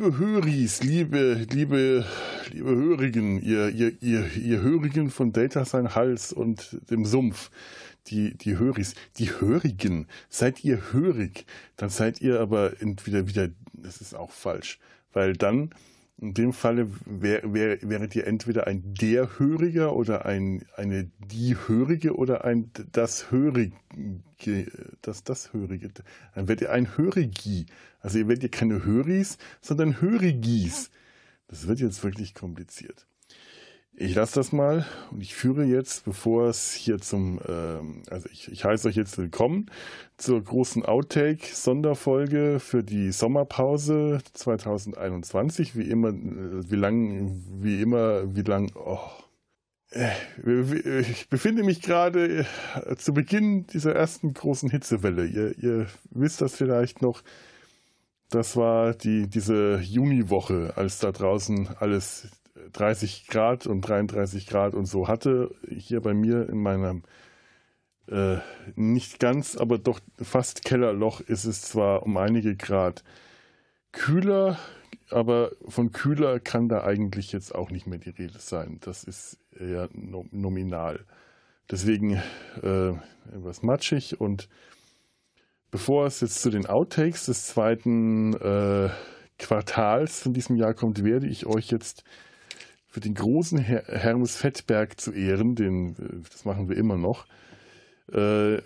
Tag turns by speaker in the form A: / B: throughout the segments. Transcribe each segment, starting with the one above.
A: Liebe Höris, liebe, liebe, liebe Hörigen, ihr, ihr, ihr, ihr Hörigen von Data sein Hals und dem Sumpf, die, die Höris, die Hörigen, seid ihr hörig, dann seid ihr aber entweder wieder, das ist auch falsch, weil dann in dem Falle wär, wär, wäret ihr entweder ein der Höriger oder ein, eine die Hörige oder ein das Hörige, das, das Hörige. Dann werdet ihr ein Hörigi. Also ihr werdet ihr keine Höris, sondern Hörigis. Das wird jetzt wirklich kompliziert. Ich lasse das mal und ich führe jetzt, bevor es hier zum, ähm, also ich, ich heiße euch jetzt willkommen zur großen Outtake-Sonderfolge für die Sommerpause 2021. Wie immer, äh, wie lang, wie immer, wie lang, oh. Äh, ich befinde mich gerade äh, zu Beginn dieser ersten großen Hitzewelle. Ihr, ihr wisst das vielleicht noch. Das war die, diese Juniwoche, als da draußen alles 30 Grad und 33 Grad und so hatte. Hier bei mir in meinem äh, nicht ganz, aber doch fast Kellerloch ist es zwar um einige Grad kühler, aber von kühler kann da eigentlich jetzt auch nicht mehr die Rede sein. Das ist eher nominal. Deswegen äh, etwas matschig und bevor es jetzt zu den Outtakes des zweiten äh, Quartals von diesem Jahr kommt, werde ich euch jetzt für den großen Her Hermes Fettberg zu ehren, den, äh, das machen wir immer noch, äh,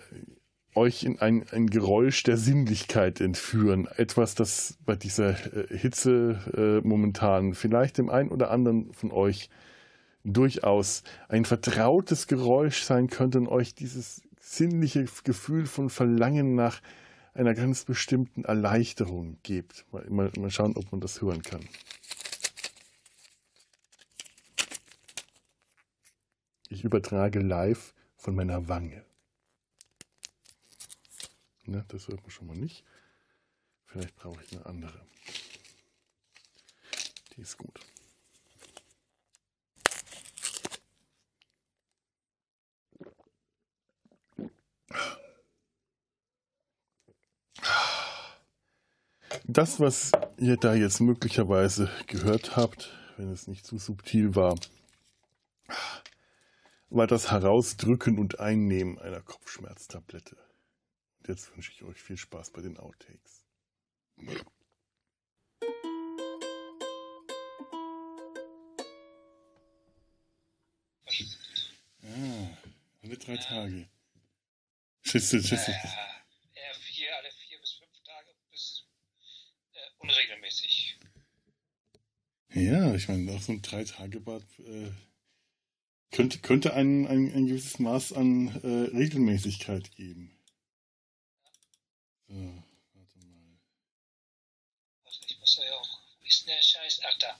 A: euch in ein, ein Geräusch der Sinnlichkeit entführen. Etwas, das bei dieser äh, Hitze äh, momentan vielleicht dem einen oder anderen von euch durchaus ein vertrautes Geräusch sein könnte und euch dieses sinnliche Gefühl von Verlangen nach einer ganz bestimmten Erleichterung gibt. Mal, mal, mal schauen, ob man das hören kann. Ich übertrage live von meiner Wange. Ne, das hört man schon mal nicht. Vielleicht brauche ich eine andere. Die ist gut. Das, was ihr da jetzt möglicherweise gehört habt, wenn es nicht zu subtil war, war das Herausdrücken und Einnehmen einer Kopfschmerztablette. Und jetzt wünsche ich euch viel Spaß bei den Outtakes. Ah, alle drei Tage. Schüsse, Schüsse.
B: Äh, vier, alle vier bis fünf Tage bis äh, unregelmäßig.
A: Ja, ich meine, auch so ein Drei-Tage-Bad äh, könnte, könnte ein, ein, ein gewisses Maß an äh, Regelmäßigkeit geben. So, warte mal.
B: Ich muss ja auch. Denn der Scheiß? Ach, da.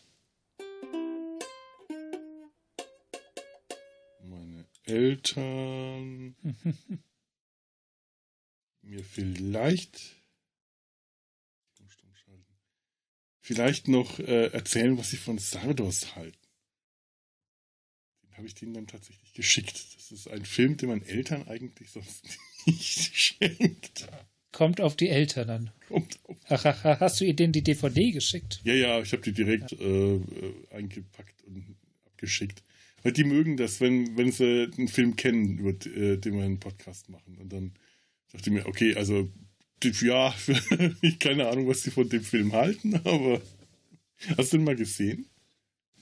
A: Meine Eltern. mir vielleicht. Vielleicht noch äh, erzählen, was sie von Sardos halten habe ich den dann tatsächlich geschickt. Das ist ein Film, den man Eltern eigentlich sonst nicht schenkt.
C: Kommt auf die Eltern an. Kommt auf ach, ach, hast du ihr denn die DVD geschickt?
A: Ja, ja, ich habe die direkt ja. äh, eingepackt und abgeschickt. Weil die mögen das, wenn, wenn sie einen Film kennen, über äh, den wir einen Podcast machen. Und dann dachte ich mir, okay, also ja, ich keine Ahnung, was sie von dem Film halten, aber hast du den mal gesehen?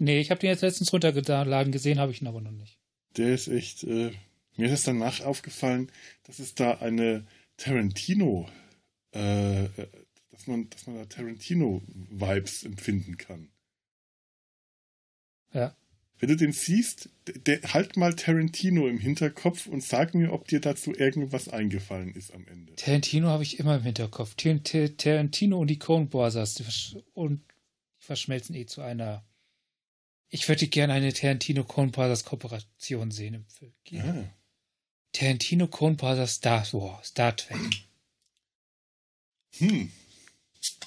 C: Nee, ich habe den jetzt letztens runtergeladen gesehen, habe ich ihn aber noch nicht.
A: Der ist echt. Äh, mir ist danach aufgefallen, dass es da eine Tarantino, äh, dass man, dass man da Tarantino-Vibes empfinden kann.
C: Ja.
A: Wenn du den siehst, der, halt mal Tarantino im Hinterkopf und sag mir, ob dir dazu irgendwas eingefallen ist am Ende.
C: Tarantino habe ich immer im Hinterkopf. Tarantino und die Coen Brothers und die verschmelzen eh zu einer ich würde gerne eine Tarantino Coen Brothers Kooperation sehen im Film. Ja. Tarantino Coen Brothers Star Wars, Star Trek.
A: Hm.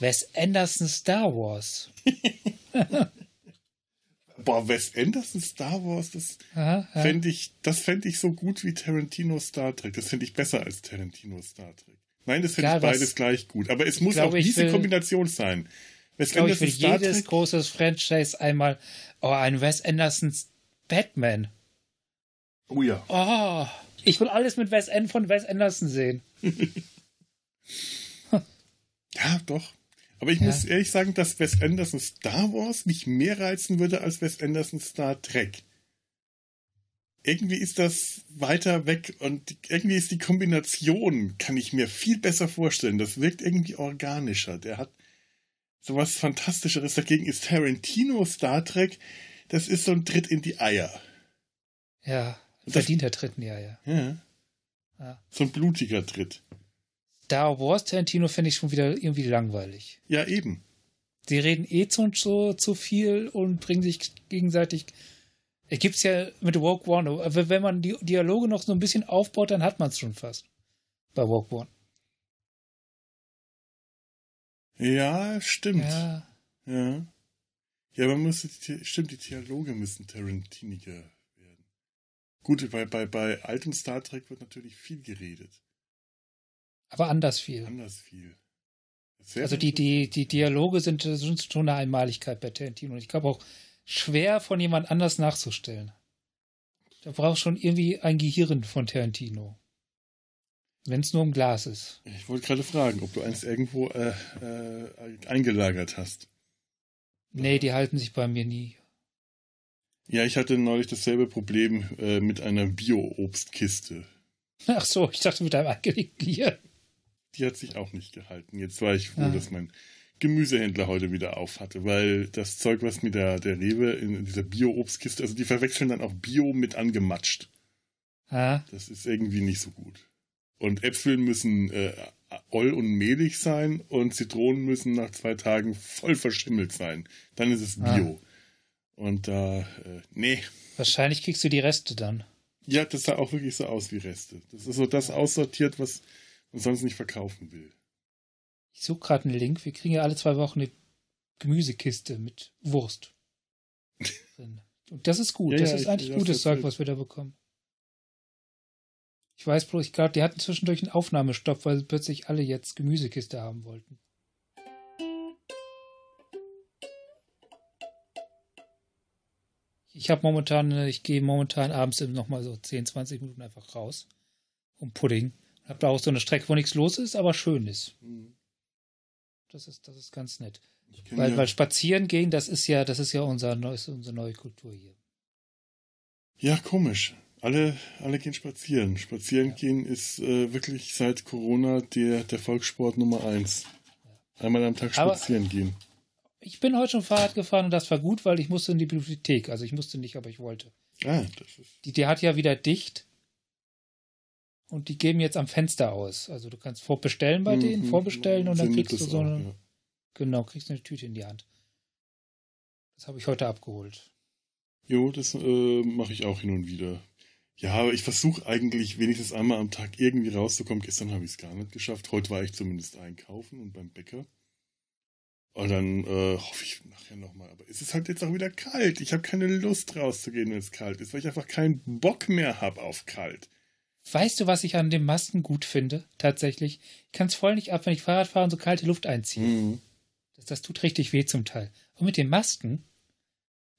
C: Wes Anderson Star Wars.
A: Boah, Wes Anderson Star Wars, das fände ich, das fände ich so gut wie Tarantino Star Trek. Das fände ich besser als Tarantino Star Trek. Nein, das fände ich beides gleich gut. Aber es muss glaube, auch diese Kombination sein. Wes
C: Ich glaube, ich will
A: Star
C: jedes
A: Trek?
C: großes Franchise einmal. Oh, ein Wes Andersons Batman.
A: Oh ja.
C: Oh, ich will alles mit Wes An von Wes Anderson sehen.
A: Ja, doch. Aber ich
C: Ja.
A: muss ehrlich sagen, dass Wes Anderson Star Wars mich mehr reizen würde als Wes Anderson Star Trek. Irgendwie ist das weiter weg und irgendwie ist die Kombination, kann ich mir viel besser vorstellen. Das wirkt irgendwie organischer. Der hat sowas Fantastischeres. Dagegen ist Tarantino Star Trek, das ist so ein Tritt in die Eier.
C: Ja,
A: das-
C: verdienter dritten Jahr, ja.
A: Ja.
C: Ja.
A: So ein blutiger Tritt.
C: Star Wars Tarantino finde ich schon wieder irgendwie langweilig.
A: Ja, eben.
C: Sie reden eh zu, zu, zu viel und bringen sich gegenseitig. Es gibt's ja mit Woke One, aber wenn man die Dialoge noch so ein bisschen aufbaut, dann hat man es schon fast. Bei Woke One.
A: Ja, stimmt.
C: Ja.
A: Ja. Ja, man muss, die- stimmt, die Dialoge müssen Tarantiniger werden. Gut, bei, bei, bei altem Star Trek wird natürlich viel geredet.
C: Aber anders viel.
A: Anders viel.
C: Also die, die, die Dialoge sind, sind schon eine Einmaligkeit bei Tarantino. Und ich glaube auch schwer von jemand anders nachzustellen. Da braucht schon irgendwie ein Gehirn von Tarantino. Wenn es nur im Glas ist.
A: Ich wollte gerade fragen, ob du eins irgendwo äh, äh, eingelagert hast.
C: Nee, die halten sich bei mir nie.
A: Ja, ich hatte neulich dasselbe Problem äh, mit einer Bio-Obstkiste.
C: Ach so, ich dachte mit einem angelegten Gehirn.
A: Die hat sich auch nicht gehalten. Jetzt war ich froh,
C: Ah.
A: dass mein Gemüsehändler heute wieder auf hatte, weil das Zeug, was mir der, der Rewe in dieser Bio-Obstkiste, also die verwechseln dann auch Bio mit angematscht.
C: Ah,
A: Das ist irgendwie nicht so gut. Und Äpfel müssen äh, oll und mehlig sein und Zitronen müssen nach zwei Tagen voll verschimmelt sein. Dann ist es Bio. Und da, äh, nee.
C: wahrscheinlich kriegst du die Reste dann.
A: Ja, das sah auch wirklich so aus wie Reste. Das ist so das aussortiert, was man sonst nicht verkaufen will.
C: Ich suche gerade einen Link. Wir kriegen ja alle zwei Wochen eine Gemüsekiste mit Wurst. Und das ist gut.
A: Ja,
C: das
A: ja,
C: ist
A: ich-
C: eigentlich gutes Zeug, was wir da bekommen. Ich weiß bloß, ich glaube, die hatten zwischendurch einen Aufnahmestopp, weil plötzlich alle jetzt Gemüsekiste haben wollten. Ich habe momentan, äh, ich gehe momentan abends nochmal so 10, 20 Minuten einfach raus. Um Pudding. Hab da auch so eine Strecke, wo nichts los ist, aber schön ist. Das ist, das ist ganz nett.
A: Ich
C: Weil,
A: ja,
C: weil spazieren gehen, das ist ja, das ist ja unser unsere neue Kultur hier.
A: ja, komisch. Alle, alle gehen spazieren. Spazieren
C: Ja.
A: gehen ist äh, wirklich seit Corona der, der Volkssport Nummer eins. Einmal am Tag
C: Aber-
A: spazieren gehen.
C: Ich bin heute schon Fahrrad gefahren und das war gut, weil ich musste in die Bibliothek. Also ich musste nicht, aber ich wollte.
A: Ah, das ist.
C: Die, die hat ja wieder dicht. Und die geben jetzt am Fenster aus. Also du kannst vorbestellen bei denen,
A: Mhm.
C: vorbestellen und dann kriegst du so
A: auch,
C: eine,
A: ja.
C: genau, kriegst eine Tüte in die Hand. Das habe ich heute abgeholt.
A: Jo, das äh, mache ich auch hin und wieder. Ja, aber ich versuche eigentlich wenigstens einmal am Tag irgendwie rauszukommen. Gestern habe ich es gar nicht geschafft. Heute war ich zumindest einkaufen und beim Bäcker. Und dann äh, hoffe ich nachher nochmal. Aber es ist halt jetzt auch wieder kalt. Ich habe keine Lust rauszugehen, wenn es kalt ist, weil ich einfach keinen Bock mehr habe auf kalt.
C: Weißt du, was ich an den Masken gut finde? Tatsächlich. Ich kann es voll nicht ab, wenn ich Fahrrad fahre und so kalte Luft einziehe.
A: Mhm.
C: Das, das tut richtig weh zum Teil. Und mit den Masken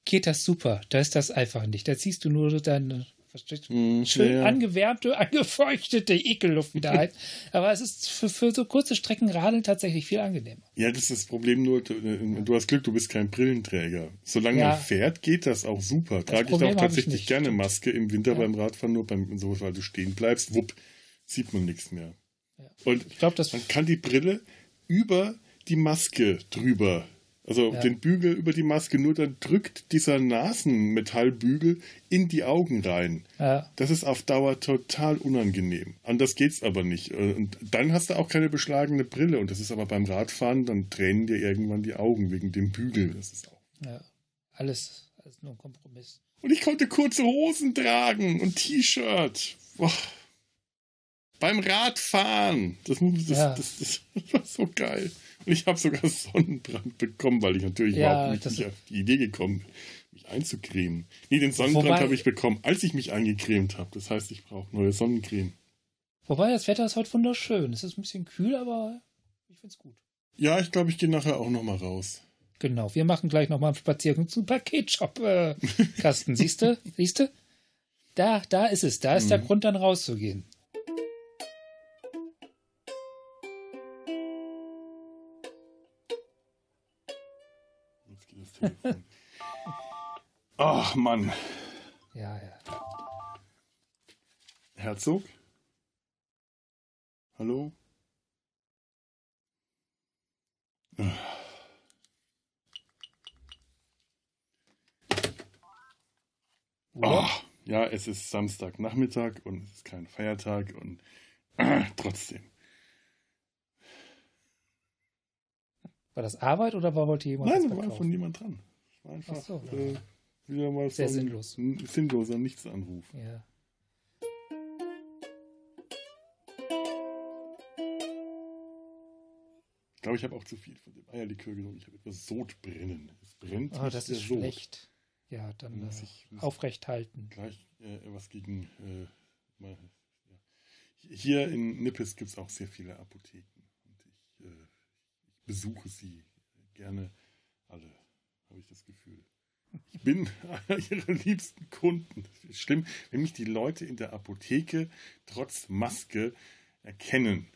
C: geht das super. Da ist das einfach nicht. Da ziehst du nur deine verstehst du?
A: Mhm.
C: schön
A: ja,
C: angewärmte, angefeuchtete Ekelluft wieder ein. Aber es ist für, für so kurze Strecken Radeln tatsächlich viel angenehmer.
A: Ja, das ist das Problem nur, du, äh, du hast Glück, du bist kein Brillenträger. Solange
C: Ja.
A: man fährt, geht das auch super. Trage ich auch tatsächlich gerne. Maske im Winter
C: Ja.
A: beim Radfahren, nur beim so, weil du stehen bleibst, wupp, sieht man nichts mehr. Und
C: Ich glaube, das
A: man kann die Brille über die Maske drüber, also
C: Ja.
A: den Bügel über die Maske, nur dann drückt dieser Nasenmetallbügel in die Augen rein.
C: ja,
A: Das ist auf Dauer total unangenehm. Anders geht's aber nicht. Und dann hast du auch keine beschlagene Brille. Und das ist aber beim Radfahren, dann tränen dir irgendwann die Augen wegen dem Bügel. Das ist auch.
C: ja, alles, alles nur ein Kompromiss.
A: Und ich konnte kurze Hosen tragen und T-Shirt. Beim Radfahren. Das, das,
C: Ja.
A: das, das, war so geil. Ich habe sogar Sonnenbrand bekommen, weil ich natürlich
C: Ja,
A: überhaupt nicht, nicht auf die Idee gekommen bin, mich einzucremen. Nee, den Sonnenbrand habe ich bekommen, als ich mich eingecremt habe. Das heißt, ich brauche neue Sonnencreme.
C: Wobei, das Wetter ist heute wunderschön. Es ist ein bisschen kühl, aber ich finde es gut.
A: Ja, ich glaube, ich gehe nachher auch noch mal raus.
C: Genau, wir machen gleich nochmal einen Spaziergang zum Paketshop-Kasten. Siehst du? Siehst du? Da, da ist es. Da ist mhm. der Grund, dann rauszugehen.
A: Telefon. Ach, Mann.
C: Ja, ja.
A: Herzog? Hallo? Oh, ja, es ist Samstagnachmittag und es ist kein Feiertag und äh, trotzdem.
C: War das Arbeit oder war wollte jemand?
A: Nein, da war von niemand dran. War einfach so, äh, wieder mal
C: Sehr sinnlos.
A: Ein sinnloser Nichtsanruf.
C: Ja.
A: Ich glaube, ich habe auch zu viel von dem Eierlikör genommen. Ich habe etwas Sodbrennen. Es brennt.
C: Oh, das ist Sod. schlecht. Ja, dann muss äh, ich aufrecht halten.
A: Gleich äh, was gegen. Äh, mal, ja. Hier in Nippes gibt es auch sehr viele Apotheken. Und ich, äh, ich besuche sie gerne alle, habe ich das Gefühl. Ich bin einer ihrer liebsten Kunden. Schlimm, wenn mich die Leute in der Apotheke trotz Maske erkennen.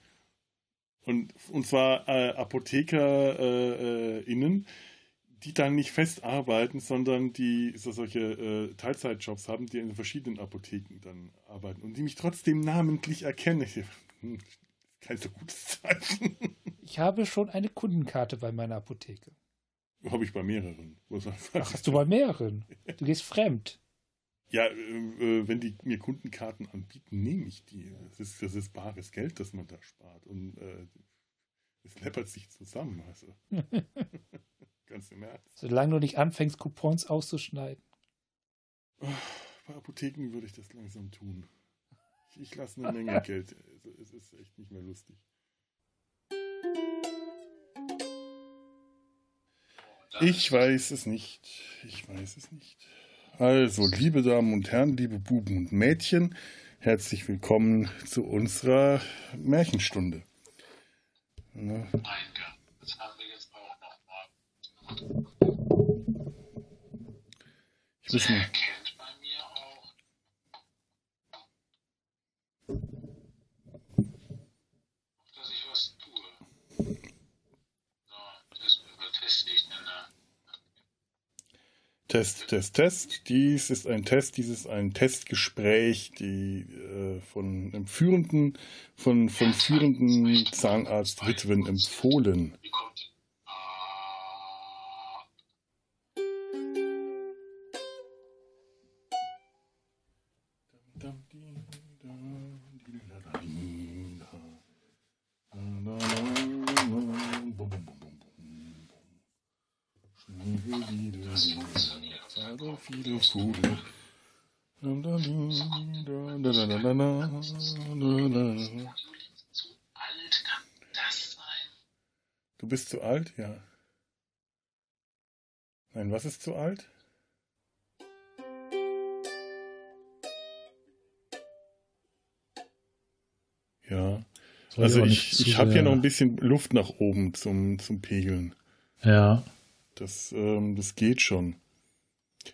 A: Und, und zwar äh, ApothekerInnen, äh, die dann nicht fest arbeiten, sondern die so solche äh, Teilzeitjobs haben, die in verschiedenen Apotheken dann arbeiten und die mich trotzdem namentlich erkennen. Kein so gutes Zeichen.
C: Ich habe schon eine Kundenkarte bei meiner Apotheke.
A: Habe ich bei mehreren.
C: Ach, hast du bei mehreren? Du gehst fremd.
A: Ja, äh, wenn die mir Kundenkarten anbieten, nehme ich die. Das ist, das ist bares Geld, das man da spart. Und äh, es läppert sich zusammen. Also. Ganz im Ernst.
C: Solange du nicht anfängst, Coupons auszuschneiden.
A: Bei Apotheken würde ich das langsam tun. Ich, lasse eine Menge Geld. Es ist echt nicht mehr lustig. Ich weiß es nicht. Ich weiß es nicht. Also, liebe Damen und Herren, liebe Buben und Mädchen, herzlich willkommen zu unserer Märchenstunde.
B: Ne? Eingang. Das haben wir jetzt auch nochmal.
A: Ich wissen.
B: erkennt bei mir auch. Dass ich was tue. So, das überteste ich dann.
A: Test, Test, Test. Dies ist ein Test, dies ist ein Testgespräch, die äh, von einem führenden, von, von führenden Zahnarztwitwen empfohlen. Zu alt, ja. Nein, was ist zu alt? Ja. also ich, ich habe hier noch ein bisschen Luft nach oben zum, zum Pegeln.
D: Ja.
A: Das, ähm, das geht schon.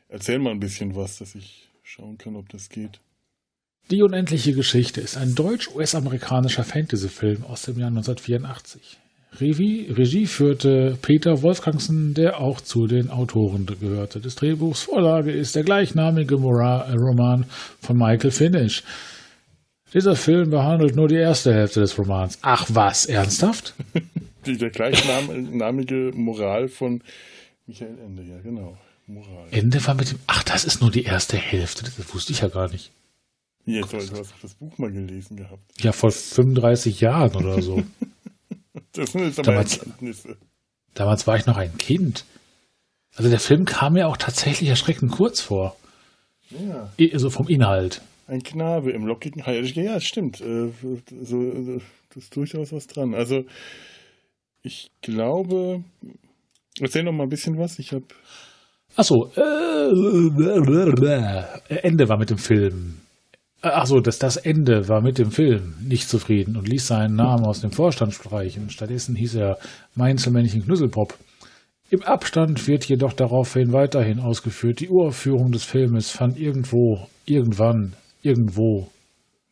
A: Erzähl mal ein bisschen was, dass ich schauen kann, ob das geht.
D: Die unendliche Geschichte ist ein deutsch-US-amerikanischer Fantasy-Film aus dem Jahr 1984. Regie, Regie führte Peter Wolfgangsen, der auch zu den Autoren gehörte des Drehbuchs. Vorlage ist der gleichnamige Roman von Michael Finnish. Dieser Film behandelt nur die erste Hälfte des Romans. Ach was, ernsthaft?
A: der gleichnamige Moral von Michael Ende, ja genau.
D: Moral. Ende war mit dem. Ach, das ist nur die erste Hälfte. Das wusste ich ja gar nicht.
A: Jetzt, du hast das Buch mal gelesen gehabt.
D: Ja, vor 35 Jahren oder so.
A: das sind jetzt aber damals, Erkenntnisse.
D: Damals war ich noch ein Kind. Also der Film kam mir auch tatsächlich erschreckend kurz vor.
A: Ja.
D: Also vom Inhalt.
A: Ein Knabe im lockigen Hai. Ja, stimmt. Äh, so, äh, das ist durchaus was dran. Also ich glaube, erzähl noch mal ein bisschen was. Ich habe
D: Achso, äh, Ende war mit dem Film. Achso, das, das Ende war mit dem Film nicht zufrieden und ließ seinen Namen aus dem Vorstand streichen. Stattdessen hieß er Mainzelmännchen Knüsselpop. Im Abstand wird jedoch daraufhin weiterhin ausgeführt, die Uraufführung des Filmes fand irgendwo, irgendwann, irgendwo,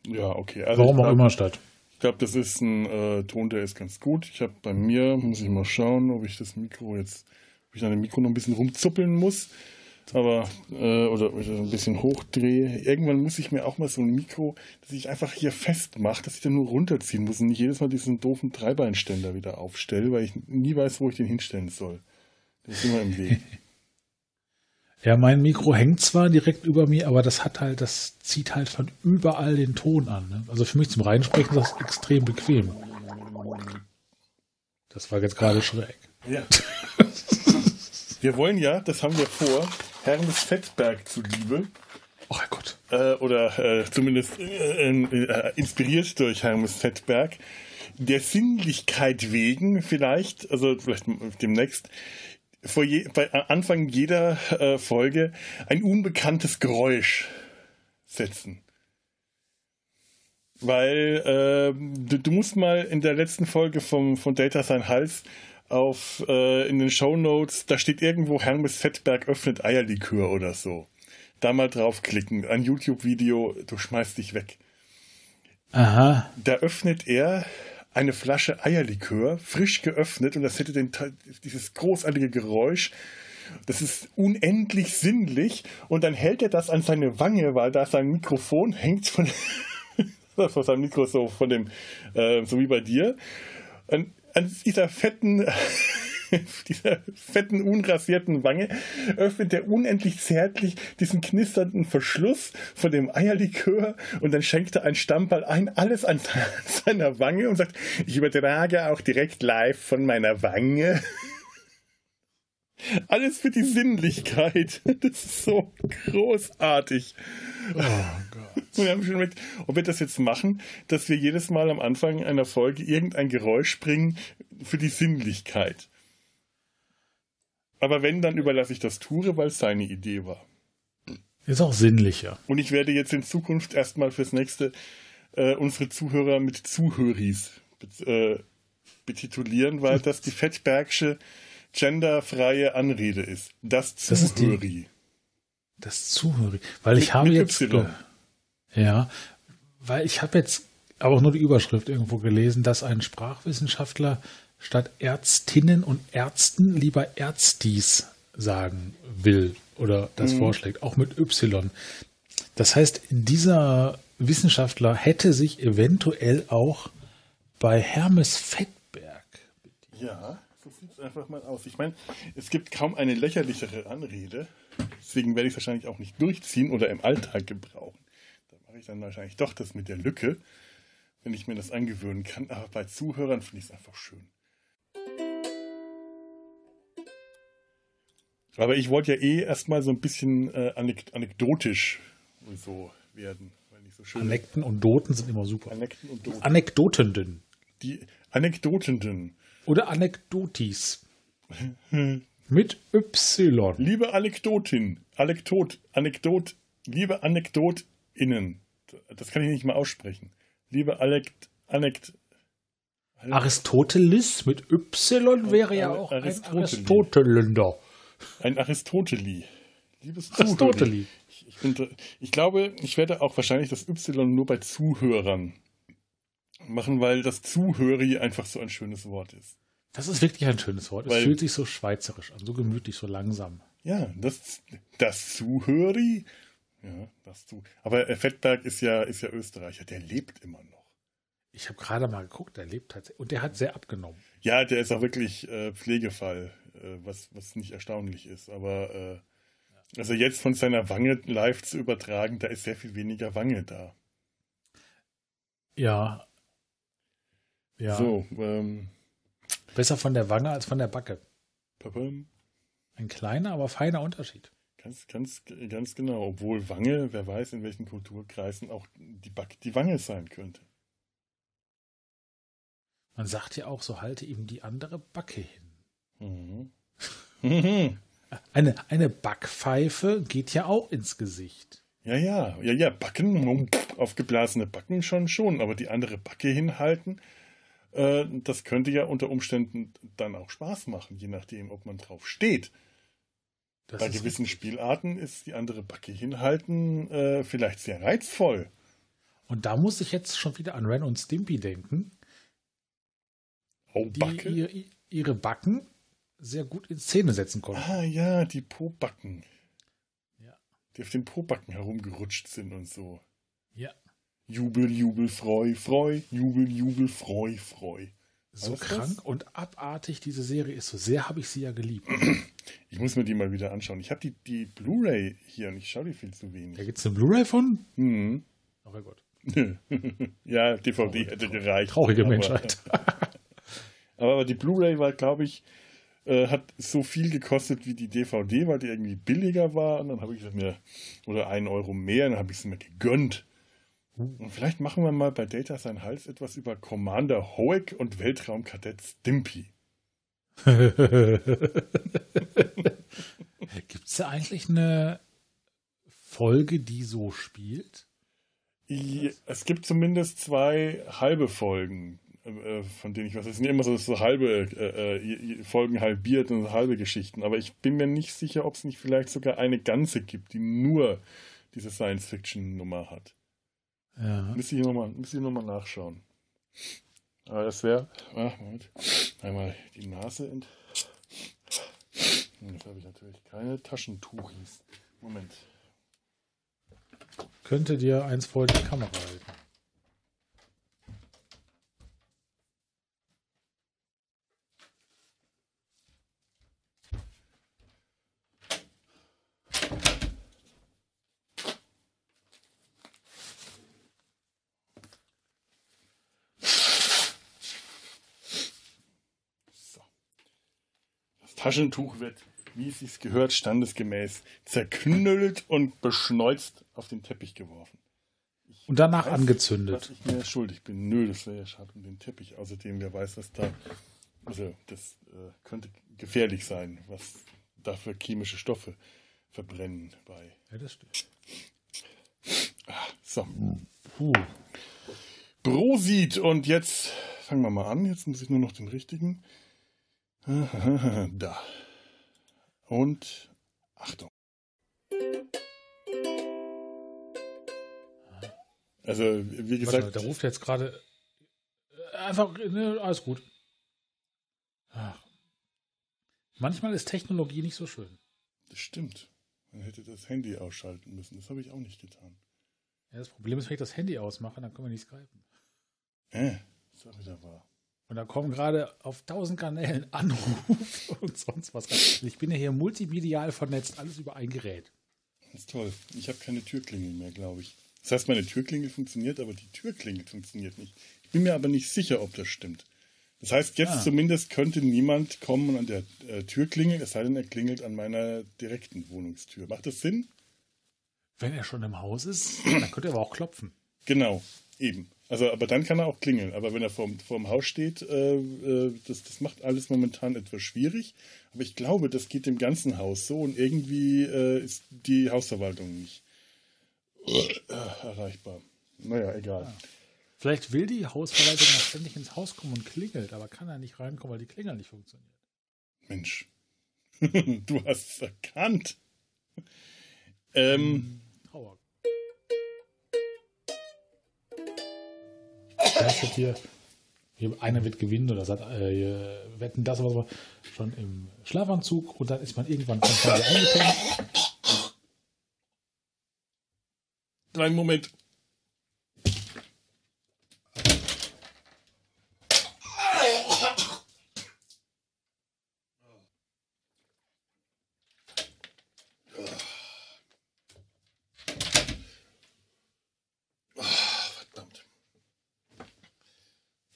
A: Ja, okay. Also
D: warum
A: ich
D: auch
A: glaub-
D: immer statt.
A: Ich glaube, das ist ein äh, Ton, der ist ganz gut. Ich habe bei mir, muss ich mal schauen, ob ich das Mikro jetzt, ob ich an dem Mikro noch ein bisschen rumzuppeln muss. Aber, äh, oder, oder ein bisschen hochdrehe. Irgendwann muss ich mir auch mal so ein Mikro, das ich einfach hier festmache, dass ich dann nur runterziehen muss und nicht jedes Mal diesen doofen Dreibeinständer wieder aufstelle, weil ich nie weiß, wo ich den hinstellen soll. Der ist immer im Weg.
D: Ja, mein Mikro hängt zwar direkt über mir, aber das hat halt, das zieht halt von überall den Ton an. Ne? Also für mich zum Reinsprechen ist das extrem bequem. Das war jetzt gerade schräg.
A: Ja. Wir wollen ja, das haben wir vor, Hermes Fettberg zuliebe,
D: Oh Gott.
A: äh, oder äh, zumindest äh, äh, inspiriert durch Hermes Fettberg, der Sinnlichkeit wegen vielleicht, also vielleicht demnächst, vor je, bei Anfang jeder äh, Folge ein unbekanntes Geräusch setzen. Weil äh, du, du musst mal in der letzten Folge vom, von Data Sein Hals auf äh, in den Show Notes, da steht irgendwo Hermes Fettberg öffnet Eierlikör oder so. Da mal draufklicken, ein YouTube-Video, du schmeißt dich weg.
D: Aha.
A: Da öffnet er eine Flasche Eierlikör, frisch geöffnet, und das hätte den, dieses großartige Geräusch. Das ist unendlich sinnlich. Und dann hält er das an seine Wange, weil da sein Mikrofon hängt von, von seinem Mikro so von dem, äh, so wie bei dir. An, an dieser fetten, dieser fetten, unrasierten Wange öffnet er unendlich zärtlich diesen knisternden Verschluss von dem Eierlikör und dann schenkt er ein Stammball ein, alles an seiner Wange und sagt, ich übertrage auch direkt live von meiner Wange. Alles für die Sinnlichkeit. Das ist so großartig.
D: Oh Gott.
A: Und wir haben schon gemerkt, ob wir das jetzt machen, dass wir jedes Mal am Anfang einer Folge irgendein Geräusch bringen für die Sinnlichkeit. Aber wenn, dann überlasse ich das Ture, weil es seine Idee war.
D: Ist auch sinnlicher.
A: Und ich werde jetzt in Zukunft erstmal fürs nächste äh, unsere Zuhörer mit Zuhöris bet- äh, betitulieren, weil das die Fettbergsche genderfreie Anrede ist. Das
D: Das
A: Zuhöri.
D: Das Zuhören. Weil ich
A: Mit-
D: habe
A: mit
D: jetzt.
A: Y.
D: Ja, weil ich habe jetzt auch nur die Überschrift irgendwo gelesen, dass ein Sprachwissenschaftler statt Ärztinnen und Ärzten lieber Ärztis sagen will oder das
A: Mhm.
D: vorschlägt, auch mit Y. Das heißt, dieser Wissenschaftler hätte sich eventuell auch bei Hermes Fettberg
A: Ja, es einfach mal aus. Ich meine, es gibt kaum eine lächerlichere Anrede. Deswegen werde ich es wahrscheinlich auch nicht durchziehen oder im Alltag gebrauchen. Da mache ich dann wahrscheinlich doch das mit der Lücke, wenn ich mir das angewöhnen kann. Aber bei Zuhörern finde ich es einfach schön. Aber ich wollte ja eh erstmal so ein bisschen äh, anek anekdotisch und so werden. So
D: Anekten und Doten sind immer super.
A: Anekten und Doten.
D: Anekdotenden
A: Die Anekdotenden.
D: Oder Anekdotis. Mit Y.
A: Liebe Anekdotin, Anekdot, Anekdot, liebe Anekdotinnen, das kann ich nicht mal aussprechen. Liebe Anekt, Anekt,
D: Aristoteles mit Y wäre ja auch ein
A: Aristoteli.
D: Aristoteländer.
A: ein Aristoteli. Liebes
D: Aristoteli.
A: Ich, ich, bin, ich glaube, ich werde auch wahrscheinlich das Y nur bei Zuhörern machen, weil das Zuhöri einfach so ein schönes Wort ist.
D: Das ist wirklich ein schönes Wort. Es
A: Weil-
D: fühlt sich so schweizerisch an, so gemütlich, so langsam.
A: Ja, das, das Zuhöri. Ja, das zu. Aber Fettberg ist ja, ist ja Österreicher, der lebt immer noch.
D: Ich habe gerade mal geguckt, er lebt tatsächlich. Und der hat sehr abgenommen.
A: Ja, der ist auch wirklich äh, Pflegefall, äh, was, was nicht erstaunlich ist. Aber äh, also jetzt von seiner Wange live zu übertragen, da ist sehr viel weniger Wange da.
D: Ja. Ja.
A: So, ähm,
D: Besser von der Wange als von der Backe.
A: papam.
D: Ein kleiner, aber feiner Unterschied.
A: ganz, ganz, ganz genau. Obwohl Wange, wer weiß, in welchen Kulturkreisen auch die, Back, die Wange sein könnte.
D: Man sagt ja auch, so halte ihm die andere Backe hin.
A: Mhm. Mhm.
D: Eine, eine Backpfeife geht ja auch ins Gesicht.
A: Ja, ja, ja, ja, Backen, aufgeblasene Backen schon schon, aber die andere Backe hinhalten, Äh, das könnte ja unter Umständen dann auch Spaß machen, je nachdem, ob man drauf steht.
D: Das
A: Bei gewissen Spielarten ist die andere Backe hinhalten äh, vielleicht sehr reizvoll.
D: Und da muss ich jetzt schon wieder an Ren und Stimpy denken,
A: Oh,
D: die
A: Backe?
D: ihr, ihre Backen sehr gut in Szene setzen konnten.
A: Ah ja, die Pobacken.
D: Ja.
A: Die auf den Pobacken herumgerutscht sind und so.
D: Ja.
A: Jubel, Jubel, Freu, Freu, Jubel, Jubel, Freu, Freu.
D: So krank
A: das?
D: und abartig diese Serie ist. So sehr habe ich sie ja geliebt.
A: Ich muss mir die mal wieder anschauen. Ich habe die, die Blu-ray hier und ich schaue die viel zu
D: Da
A: wenig.
D: gibt es eine Blu-ray von?
A: Hm.
D: Oh mein Gott.
A: ja, DVD
D: Traurige-
A: hätte gereicht.
D: Traurige
A: aber,
D: Menschheit.
A: Aber die Blu-ray war, glaube ich, äh, hat so viel gekostet wie die DVD, weil die irgendwie billiger war. Und dann habe ich mir, oder einen Euro mehr, dann habe ich sie mir gegönnt. Und vielleicht machen wir mal bei Data sein Hals etwas über Commander Hoek und Weltraumkadett Stimpy.
D: Gibt es da eigentlich eine Folge, die so spielt?
A: Es gibt zumindest zwei halbe Folgen, äh, von denen ich weiß. Es sind immer so, so halbe äh, äh, Folgen halbiert und halbe Geschichten. Aber ich bin mir nicht sicher, ob es nicht vielleicht sogar eine ganze gibt, die nur diese Science-Fiction-Nummer hat.
D: Ja.
A: Müsste ich nochmal noch nachschauen. Aber das wäre. Ah, Moment. Einmal die Nase ent. Jetzt habe ich natürlich keine Taschentuchis. Moment.
D: Könnte dir eins vor die Kamera halten.
A: Taschentuch wird, wie es sich gehört, standesgemäß zerknüllt und beschneuzt auf den Teppich geworfen.
D: Und danach
A: Weiß,
D: angezündet.
A: Ich mir schuldig bin. Nö, das wäre ja schade um den Teppich. Außerdem, wer weiß, was da. Also, das äh, könnte gefährlich sein, was da für chemische Stoffe verbrennen bei.
D: Ja, das stimmt.
A: So.
D: Puh.
A: Prosit. Und jetzt fangen wir mal an. Jetzt muss ich nur noch den richtigen. Da. Und Achtung. Also, wie gesagt,
D: Warte, der ruft jetzt gerade. äh, Einfach, ne, alles gut. Ach. Manchmal ist Technologie nicht so schön.
A: das stimmt. Man hätte das Handy ausschalten müssen. Das habe ich auch nicht getan.
D: Ja, das Problem ist, wenn ich das Handy ausmache, dann können wir nicht skypen.
A: Äh, ist auch wieder wahr.
D: Und da kommen gerade auf tausend Kanälen Anrufe und sonst was. rein. Ich bin ja hier multimedial vernetzt, alles über ein Gerät.
A: Das ist toll. Ich habe keine Türklingel mehr, glaube ich. Das heißt, meine Türklingel funktioniert, aber die Türklingel funktioniert nicht. Ich bin mir aber nicht sicher, ob das stimmt. Das heißt, jetzt
D: Ah.
A: zumindest könnte niemand kommen und an der äh, Tür klingeln, es sei denn, er klingelt an meiner direkten Wohnungstür. Macht das Sinn?
D: Wenn er schon im Haus ist, dann könnte er aber auch klopfen.
A: Genau, eben. Also, aber dann kann er auch klingeln. Aber wenn er vorm, vorm Haus steht, äh, äh, das, das macht alles momentan etwas schwierig. Aber ich glaube, das geht im ganzen Haus so und irgendwie äh, ist die Hausverwaltung nicht äh, erreichbar. Naja, egal.
D: Vielleicht will die Hausverwaltung ja ständig ins Haus kommen und klingelt, aber kann er nicht reinkommen, weil die Klingel nicht funktioniert.
A: Mensch, du hast es erkannt. Ähm,
D: Da steht hier, hier, einer wird gewinnen oder sagt, äh, wetten das oder so, schon im Schlafanzug und dann ist man irgendwann wieder eingepennt.
A: einen Moment. Ah, Verdammt.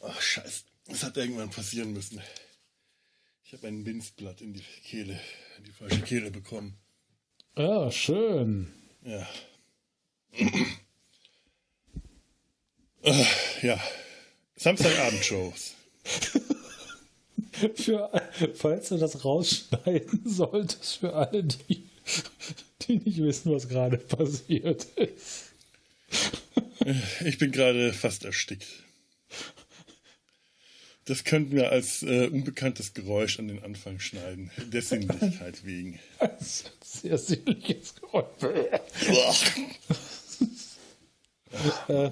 A: Ach, scheiße. Das hat irgendwann passieren müssen. Ich habe ein Minzblatt in die Kehle, in die falsche Kehle bekommen.
D: Ja, schön.
A: Ja. Äh, ja. Samstagabendshows.
D: Für, falls du das rausschneiden solltest, für alle, die, die nicht wissen, was gerade passiert ist.
A: Ich bin gerade fast erstickt. Das könnten wir als äh, unbekanntes Geräusch an den Anfang schneiden, der Sinnlichkeit wegen.
D: Sehr sinnliches Geräusch. äh,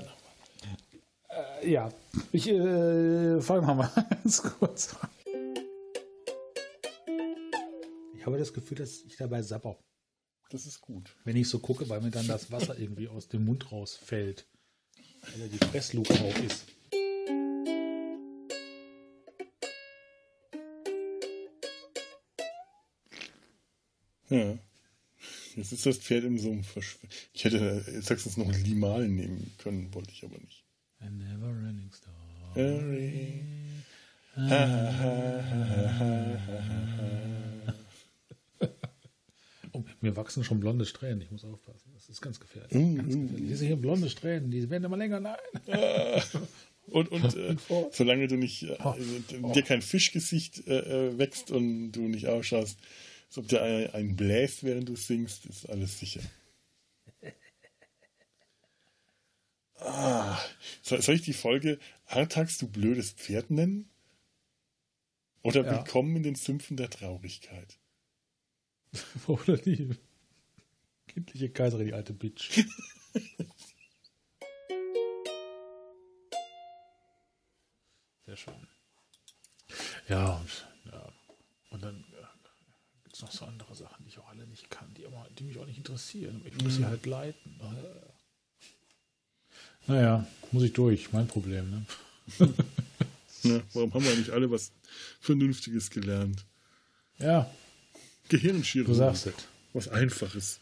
D: äh, ja, ich äh, fange nochmal ganz kurz an. Ich habe das Gefühl, dass ich dabei sapper.
A: Das ist gut.
D: Wenn ich so gucke, weil mir dann das Wasser irgendwie aus dem Mund rausfällt. Weil ja die Fressluke auf ist.
A: Ja. Jetzt ist das Pferd im Sumpf verschwunden. Ich hätte jetzt höchstens noch Limal nehmen können, wollte ich aber nicht.
D: A never running star.
A: Harry.
D: Oh, mir wachsen schon blonde Strähnen. Ich muss aufpassen. Das ist ganz gefährlich.
A: Mm,
D: Ganz
A: mm,
D: gefährlich. Diese hier blonde Strähnen, die werden immer länger. Nein.
A: Und, und äh, solange du nicht äh,
D: Oh.
A: dir kein Fischgesicht äh, äh, wächst und du nicht ausschaust, als ob dir ein, ein bläst, während du singst, ist alles sicher. Ah, soll, ich die Folge Artax, du blödes Pferd nennen? Oder
D: Ja.
A: Willkommen in den Sümpfen der Traurigkeit?
D: Oder die kindliche Kaiserin, die alte Bitch. Sehr schön. Ja, und, ja. und dann es noch so andere Sachen, die ich auch alle nicht kann, die, aber, die mich auch nicht interessieren. Ich muss sie halt leiten. Naja, muss ich durch, mein Problem. Ne?
A: Ne? Warum haben wir nicht alle was Vernünftiges gelernt?
D: Ja,
A: Gehirnchirurgie.
D: du sagst es.
A: Was Einfaches.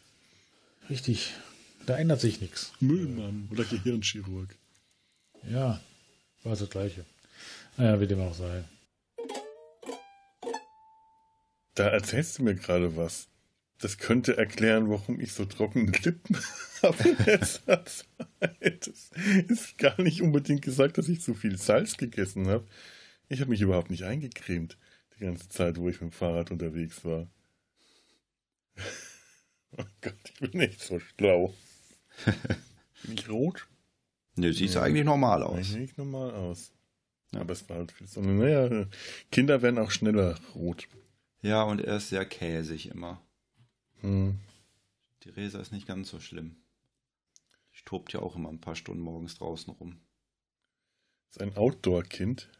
D: Richtig, da ändert sich nichts.
A: Müllmann oder Gehirnchirurg.
D: Ja, war das Gleiche. Naja, wie dem auch sei.
A: Da erzählst du mir gerade was. Das könnte erklären, warum ich so trockene Lippen habe in letzter Zeit. Das ist gar nicht unbedingt gesagt, dass ich zu viel Salz gegessen habe. Ich habe mich überhaupt nicht eingecremt, die ganze Zeit, wo ich mit dem Fahrrad unterwegs war. Oh Gott, ich bin nicht so schlau. Bin ich rot?
E: Nö, siehst du
A: Ja.
E: eigentlich normal aus.
A: nicht normal aus.
E: Ja.
A: Aber es war halt viel Sonne. Naja, Kinder werden auch schneller rot.
E: Ja, und er ist sehr käsig immer.
A: Hm.
E: Die Resa ist nicht ganz so schlimm. Die tobt ja auch immer ein paar Stunden morgens draußen rum.
A: Ist ein Outdoor-Kind.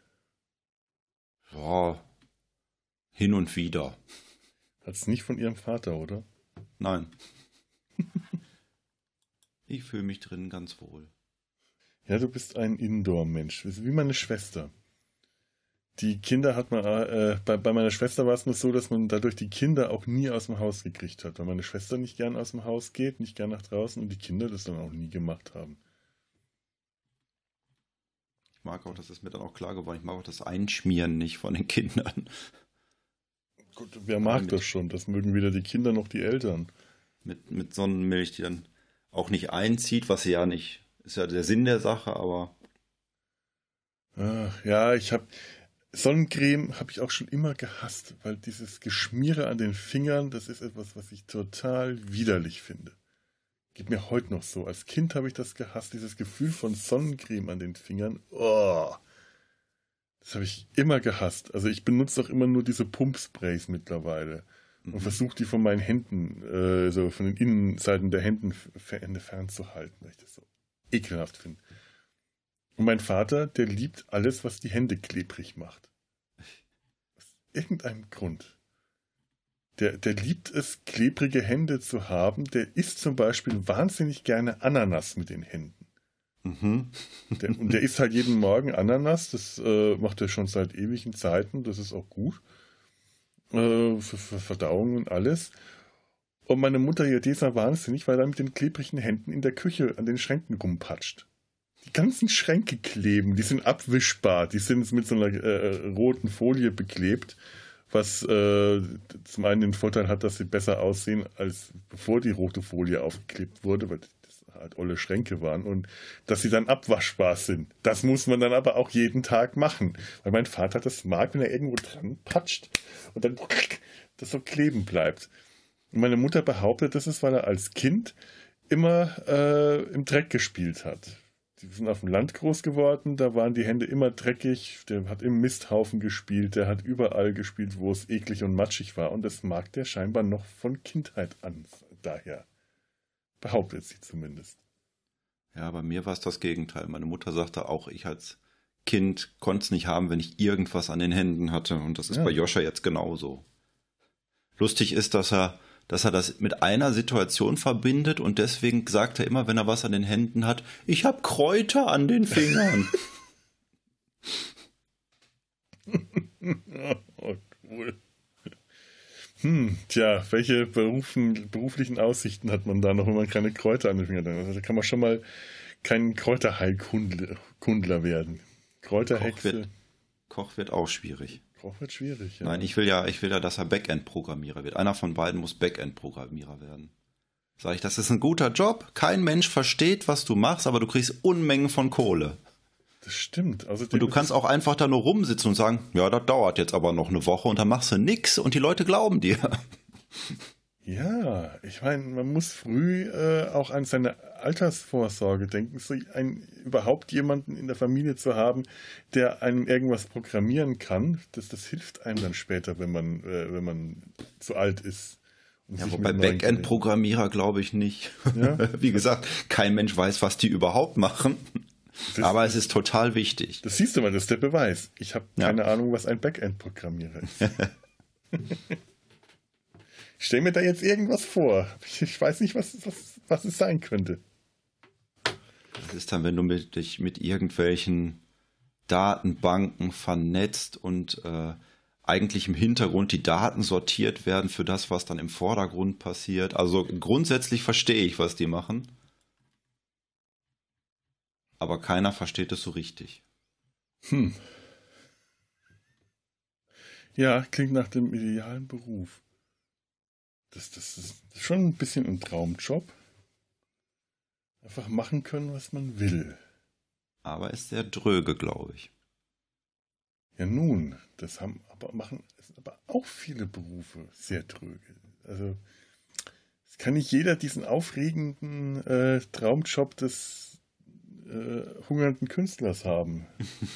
E: Ja, hin und wieder.
A: Hat es nicht von ihrem Vater, oder?
E: Nein. ich fühle mich drin ganz wohl.
A: Ja, du bist ein Indoor-Mensch. Wie meine Schwester. Die Kinder hat man, äh, bei, bei meiner Schwester war es nur so, dass man dadurch die Kinder auch nie aus dem Haus gekriegt hat, weil meine Schwester nicht gern aus dem Haus geht, nicht gern nach draußen und die Kinder das dann auch nie gemacht haben.
E: Ich mag auch, das ist mir dann auch klar geworden, ich mag auch das Einschmieren nicht von den Kindern.
A: Gut, wer mag
E: mit-
A: das schon? Das mögen weder die Kinder noch die Eltern.
E: Mit, mit Sonnenmilch, die dann auch nicht einzieht, was sie ja nicht, ist ja der Sinn der Sache, aber
A: Ach, ja, ich habe Sonnencreme habe ich auch schon immer gehasst, weil dieses Geschmiere an den Fingern, das ist etwas, was ich total widerlich finde. Geht mir heute noch so. Als Kind habe ich das gehasst, dieses Gefühl von Sonnencreme an den Fingern. Oh, das habe ich immer gehasst. Also ich benutze auch immer nur diese Pumpsprays mittlerweile und
E: Mhm.
A: versuche die von meinen Händen, äh, so von den Innenseiten der Händen f- fernzuhalten, weil ich das so ekelhaft finde. Und mein Vater, der liebt alles, was die Hände klebrig macht. Aus irgendeinem Grund. Der, der liebt es, klebrige Hände zu haben. Der isst zum Beispiel wahnsinnig gerne Ananas mit den Händen.
E: Mhm.
A: Der, und der isst halt jeden Morgen Ananas. Das äh, macht er schon seit ewigen Zeiten. Das ist auch gut. Äh, für, für Verdauung und alles. Und meine Mutter hier, die ist ja wahnsinnig, weil er mit den klebrigen Händen in der Küche an den Schränken rumpatscht. Die ganzen Schränke kleben, die sind abwischbar, die sind mit so einer äh, roten Folie beklebt, was äh, zum einen den Vorteil hat, dass sie besser aussehen, als bevor die rote Folie aufgeklebt wurde, weil das halt olle Schränke waren und dass sie dann abwaschbar sind. Das muss man dann aber auch jeden Tag machen, weil mein Vater das mag, wenn er irgendwo dran patscht und dann das so kleben bleibt. Und meine Mutter behauptet, das ist, weil er als Kind immer äh, im Dreck gespielt hat. Die sind auf dem Land groß geworden, da waren die Hände immer dreckig, der hat im Misthaufen gespielt, der hat überall gespielt, wo es eklig und matschig war. Und das mag der scheinbar noch von Kindheit an daher. Behauptet sie zumindest.
E: Ja, bei mir war es das Gegenteil. Meine Mutter sagte auch, ich als Kind konnte es nicht haben, wenn ich irgendwas an den Händen hatte. Und das ist ja. bei Joscha jetzt genauso. Lustig ist, dass er dass er das mit einer Situation verbindet und deswegen sagt er immer, wenn er was an den Händen hat, ich habe Kräuter an den Fingern.
A: oh, cool. Hm, tja, welche Berufen, beruflichen Aussichten hat man da noch, wenn man keine Kräuter an den Fingern hat? Also da kann man schon mal kein Kräuterheilkundler werden. Kräuterhexe.
E: Koch wird, Koch wird auch schwierig.
A: Koch wird schwierig,
E: ja. Nein, ich will ja, ich will ja, dass er Backend-Programmierer wird. Einer von beiden muss Backend-Programmierer werden. Sag ich, das ist ein guter Job. Kein Mensch versteht, was du machst, aber du kriegst Unmengen von Kohle.
A: Das stimmt.
E: Also und du kannst auch einfach da nur rumsitzen und sagen, ja, das dauert jetzt aber noch eine Woche und dann machst du nix und die Leute glauben dir.
A: Ja, ich meine, man muss früh äh, auch an seine Altersvorsorge denken, so ein, überhaupt jemanden in der Familie zu haben, der einem irgendwas programmieren kann. Das, das hilft einem dann später, wenn man, äh, wenn man zu alt ist.
E: Ja, wobei Backend-Programmierer glaube ich nicht. Ja? Wie gesagt, kein Mensch weiß, was die überhaupt machen. Das, Aber es ist total wichtig.
A: Das siehst du mal, das ist der Beweis. Ich habe ja. keine Ahnung, was ein Backend-Programmierer ist. Ich stell mir da jetzt irgendwas vor. Ich weiß nicht, was, was, was es sein könnte.
E: Das ist dann, wenn du mit, dich mit irgendwelchen Datenbanken vernetzt und äh, eigentlich im Hintergrund die Daten sortiert werden für das, was dann im Vordergrund passiert. Also grundsätzlich verstehe ich, was die machen. Aber keiner versteht es so richtig.
A: Hm. Ja, klingt nach dem idealen Beruf. Das, das ist schon ein bisschen ein Traumjob. Einfach machen können, was man will.
E: Aber ist sehr dröge, glaube ich.
A: Ja, nun, das haben aber machen aber auch viele Berufe sehr dröge. Also es kann nicht jeder diesen aufregenden äh, Traumjob des äh, hungernden Künstlers haben.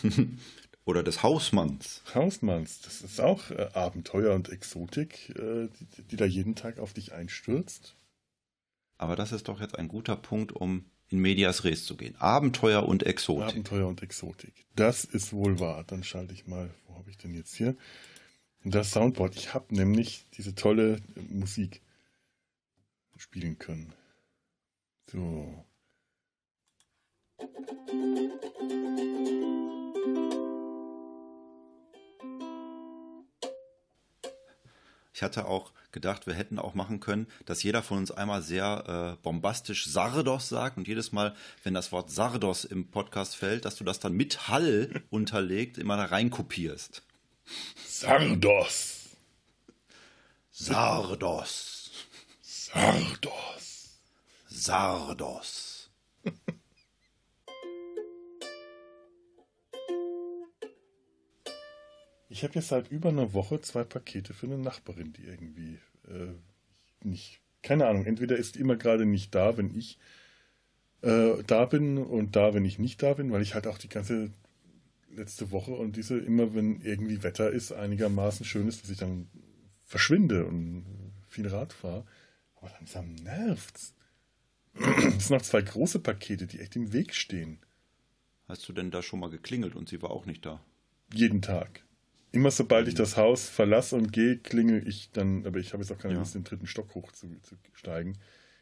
E: Oder des Hausmanns.
A: Hausmanns, das ist auch äh, Abenteuer und Exotik, äh, die, die, da jeden Tag auf dich einstürzt.
E: Aber das ist doch jetzt ein guter Punkt, um in Medias Res zu gehen. Abenteuer und Exotik.
A: Abenteuer und Exotik. Das ist wohl wahr. Dann schalte ich mal, wo habe ich denn jetzt hier? Das Soundboard. Ich habe nämlich diese tolle Musik spielen können. So.
E: Ich hatte auch gedacht, wir hätten auch machen können, dass jeder von uns einmal sehr äh, bombastisch Sardos sagt und jedes Mal, wenn das Wort Sardos im Podcast fällt, dass du das dann mit Hall unterlegt immer da reinkopierst.
A: Sardos.
E: Sardos.
A: Sardos.
E: Sardos.
A: Ich habe jetzt seit über einer Woche zwei Pakete für eine Nachbarin, die irgendwie äh, nicht, keine Ahnung, entweder ist die immer gerade nicht da, wenn ich äh, da bin und da, wenn ich nicht da bin, weil ich halt auch die ganze letzte Woche und diese immer, wenn irgendwie Wetter ist, einigermaßen schön ist, dass ich dann verschwinde und viel Rad fahre. Aber langsam nervt's. Es sind noch zwei große Pakete, die echt im Weg stehen.
E: Hast du denn da schon mal geklingelt und sie war auch nicht da?
A: Jeden Tag. Immer sobald ich das Haus verlasse und gehe, klingel ich dann, aber ich habe jetzt auch keine Lust, ja. den dritten Stock hochzusteigen.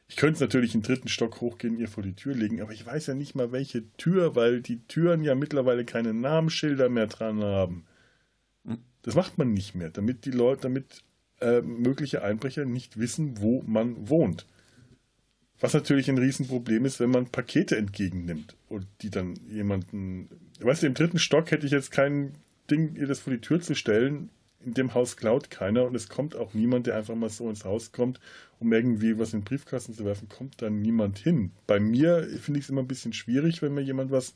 A: Ich könnte es natürlich den dritten Stock hochgehen, ihr vor die Tür legen, aber ich weiß ja nicht mal welche Tür, weil die Türen ja mittlerweile keine Namensschilder mehr dran haben. Hm. Das macht man nicht mehr, damit die Leute, damit äh, mögliche Einbrecher nicht wissen, wo man wohnt. Was natürlich ein Riesenproblem ist, wenn man Pakete entgegennimmt und die dann jemanden. Weißt du, im dritten Stock hätte ich jetzt keinen Ding, ihr das vor die Tür zu stellen. In dem Haus klaut keiner und es kommt auch niemand, der einfach mal so ins Haus kommt, um irgendwie was in den Briefkasten zu werfen, kommt dann niemand hin. Bei mir finde ich es immer ein bisschen schwierig, wenn mir jemand was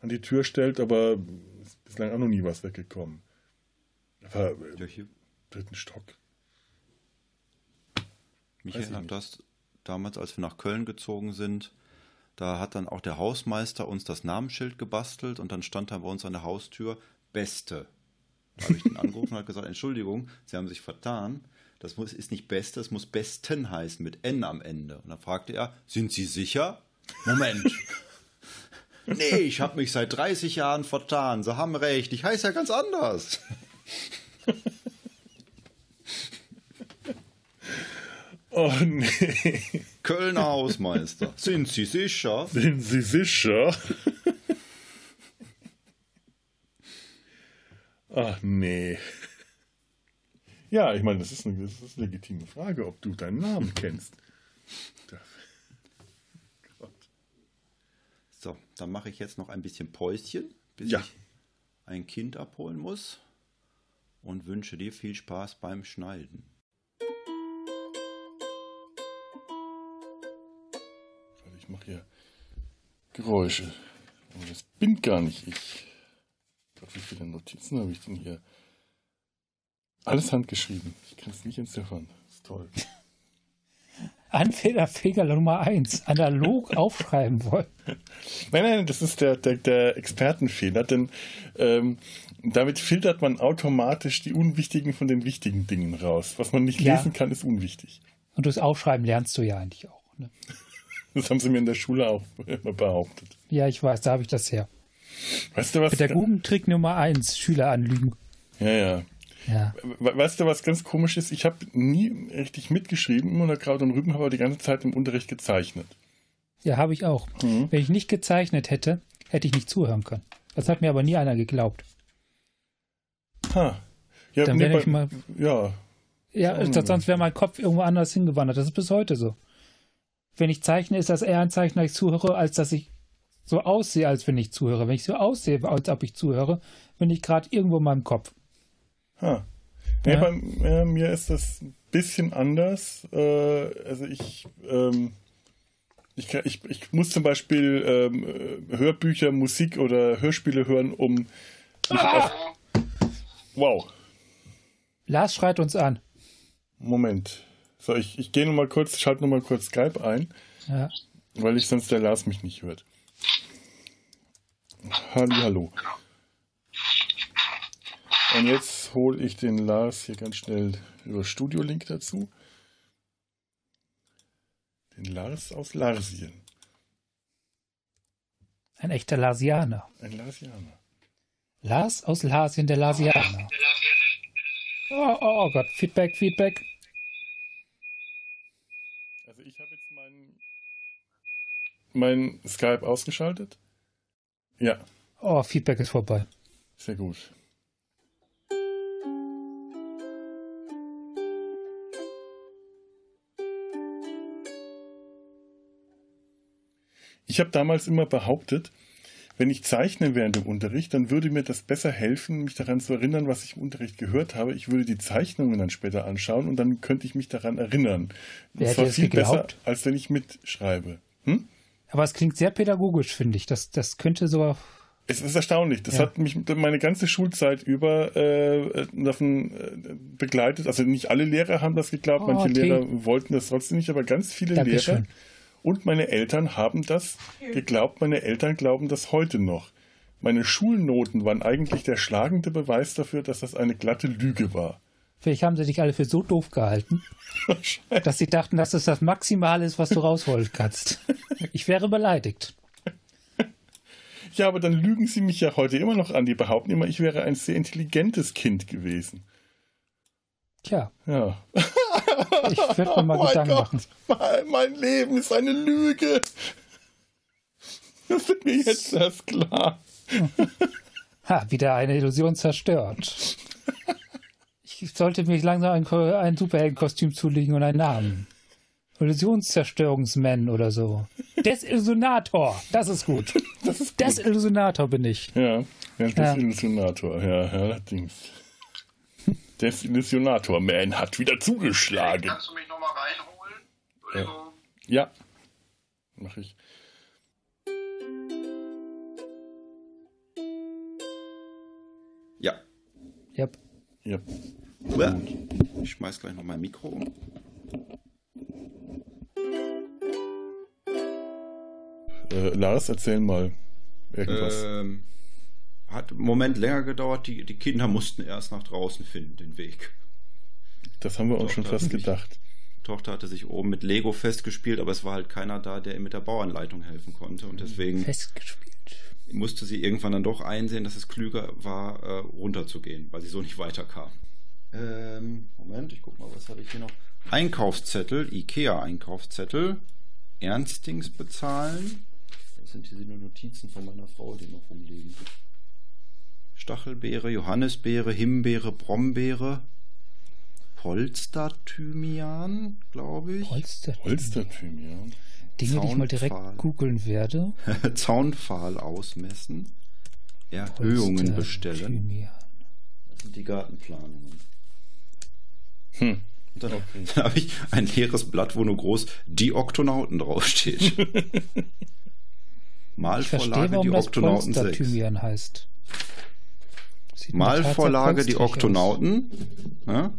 A: an die Tür stellt, aber ist bislang auch noch nie was weggekommen. Aber äh, ja, hier. dritten Stock.
E: Mich erinnert das damals, als wir nach Köln gezogen sind, Da hat dann auch der Hausmeister uns das Namensschild gebastelt und dann stand da bei uns an der Haustür Beste. Da habe ich den angerufen und hat gesagt, Entschuldigung, Sie haben sich vertan. Das muss, ist nicht Beste, es muss Besten heißen, mit N am Ende. Und dann fragte er, sind Sie sicher? Moment. nee, ich habe mich seit 30 Jahren vertan. Sie haben recht, ich heiße ja ganz anders.
A: Oh nee.
E: Kölner Hausmeister. Sind Sie sicher?
A: Sind Sie sicher? Ach nee. Ja, ich meine, das ist, eine, das ist eine legitime Frage, ob du deinen Namen kennst.
E: Gott. So, dann mache ich jetzt noch ein bisschen Päuschen, bis
A: Ja.
E: ich ein Kind abholen muss und wünsche dir viel Spaß beim Schneiden.
A: Ich mache hier Geräusche. Aber das bin gar nicht ich. Gott, wie viele Notizen habe ich denn hier? Alles handgeschrieben. Ich kann es nicht entziffern. Das ist toll.
C: Anfängerfehler Nummer 1. Analog aufschreiben wollen.
A: Nein, nein, das ist der, der, der Expertenfehler, denn ähm, damit filtert man automatisch die unwichtigen von den wichtigen Dingen raus. Was man nicht
C: Ja.
A: lesen kann, ist unwichtig.
C: Und das Aufschreiben lernst du ja eigentlich auch. Ne?
A: Das haben sie mir in der Schule auch immer behauptet.
C: Ja, ich weiß, da habe ich das her.
A: Weißt du was?
C: Pädagogentrick Nummer 1. Schüler anlügen.
A: Ja, ja.
C: Ja.
A: We- Weißt du, was ganz komisch ist? Ich habe nie richtig mitgeschrieben, immer nur Kraut und Rüben, habe aber die ganze Zeit im Unterricht gezeichnet.
C: Ja, habe ich auch.
A: Mhm.
C: Wenn ich nicht gezeichnet hätte, hätte ich nicht zuhören können. Das hat mir aber nie einer geglaubt.
A: Ha. Ja,
C: Dann
A: nee,
C: wäre ich
A: bei-
C: mal.
A: ja,
C: Ja, sonst wäre mein Kopf irgendwo anders hingewandert. Das ist bis heute so. Wenn ich zeichne, ist das eher ein Zeichen, dass ich zuhöre, als dass ich so aussehe, als wenn ich zuhöre. Wenn ich so aussehe, als ob ich zuhöre, bin ich gerade irgendwo in meinem Kopf.
A: Ha. Nee,
C: Ja.
A: bei äh, mir ist das ein bisschen anders. Äh, also ich, ähm, ich, ich, ich muss zum Beispiel ähm, äh, Hörbücher, Musik oder Hörspiele hören, um auf, Wow,
C: Lars schreit uns an.
A: Moment. So, ich, ich gehe nochmal kurz, schalte nochmal kurz Skype ein,
C: Ja.
A: weil ich sonst der Lars mich nicht hört. Halli, hallo. Und jetzt hole ich den Lars hier ganz schnell über Studio-Link dazu. Den Lars aus Larsien.
C: Ein echter Larsianer.
A: Ein Larsianer.
C: Lars aus Larsien, der Larsianer. Oh, oh, oh Gott, Feedback, Feedback.
A: Also ich habe jetzt mein, mein Skype ausgeschaltet. Ja,
C: Oh, Feedback ist vorbei.
A: sehr gut. Ich habe damals immer behauptet, wenn ich zeichne während dem Unterricht, dann würde mir das besser helfen, mich daran zu erinnern, was ich im Unterricht gehört habe. Ich würde die Zeichnungen dann später anschauen und dann könnte ich mich daran erinnern.
C: Wer
A: das war viel besser,
C: geglaubt?
A: als wenn ich mitschreibe. Hm?
C: Aber es klingt sehr pädagogisch, finde ich. Das, das könnte so.
A: Es ist erstaunlich. Das
C: Ja.
A: hat mich meine ganze Schulzeit über äh, davon äh, begleitet. Also nicht alle Lehrer haben das geglaubt,
C: Oh,
A: manche
C: okay.
A: Lehrer wollten das trotzdem nicht, aber ganz viele Lehrer
C: Dankeschön.
A: und meine Eltern haben das geglaubt. Meine Eltern glauben das heute noch. Meine Schulnoten waren eigentlich der schlagende Beweis dafür, dass das eine glatte Lüge war.
C: Vielleicht haben sie dich alle für so doof gehalten, dass sie dachten, dass es das Maximale ist, was du rausholen kannst. Ich wäre beleidigt.
A: Ja, aber dann lügen sie mich ja heute immer noch an. Die behaupten immer, ich wäre ein sehr intelligentes Kind gewesen.
C: Tja,
A: Ja.
C: ich würde mir mal
A: Oh
C: Gedanken
A: Gott,
C: machen.
A: Mein, mein Leben ist eine Lüge. Das wird mir jetzt erst klar.
C: Ha, wieder eine Illusion zerstört. Ich sollte mich langsam ein, ein Superheldenkostüm zulegen und einen Namen. Illusionszerstörungsman oder so. Desillusionator, das ist gut.
A: Das ist gut.
C: Desillusionator bin ich.
A: ja, ja,
C: Ja.
A: Desillusionator. Ja, ja, allerdings. Desillusionator Man hat wieder zugeschlagen.
B: Kannst du mich nochmal reinholen? Entschuldigung.
A: Ja, mach ich.
E: Ja.
C: Yep.
A: Ja.
E: Ich schmeiß gleich noch mein Mikro um.
A: Äh, Lars, erzähl mal irgendwas.
E: Ähm, hat einen Moment länger gedauert. Die, die Kinder mussten erst nach draußen finden, den Weg.
A: Das haben wir uns schon fast gedacht.
E: Die Tochter hatte sich oben mit Lego festgespielt, aber es war halt keiner da, der ihr mit der Bauanleitung helfen konnte. Und deswegen
C: Festgespielt.
E: musste sie irgendwann dann doch einsehen, dass es klüger war, äh, runterzugehen, weil sie so nicht weiterkam. Ähm, Moment, ich guck mal, was habe ich hier noch? Einkaufszettel, IKEA-Einkaufszettel, Ernstings bezahlen. Das sind diese Notizen von meiner Frau, die noch rumliegen. Stachelbeere, Johannisbeere, Himbeere, Brombeere, Polsterthymian, glaube ich.
C: Polster.
A: Holsterthymian.
C: Dinge, die ich mal direkt
E: Zaunpfahl.
C: googeln werde.
E: Zaunpfahl ausmessen, Erhöhungen bestellen.
C: Polsterthymian.
E: Das sind die Gartenplanungen.
A: Hm.
E: Und dann,
A: Okay.
E: dann habe ich ein leeres Blatt, wo nur groß die Oktonauten draufsteht.
C: Verstehe,
E: Malvorlage die
C: das
E: Oktonauten 6.
C: Polsterthymian heißt. Sieht
E: Malvorlage die. Oktonauten. Ja?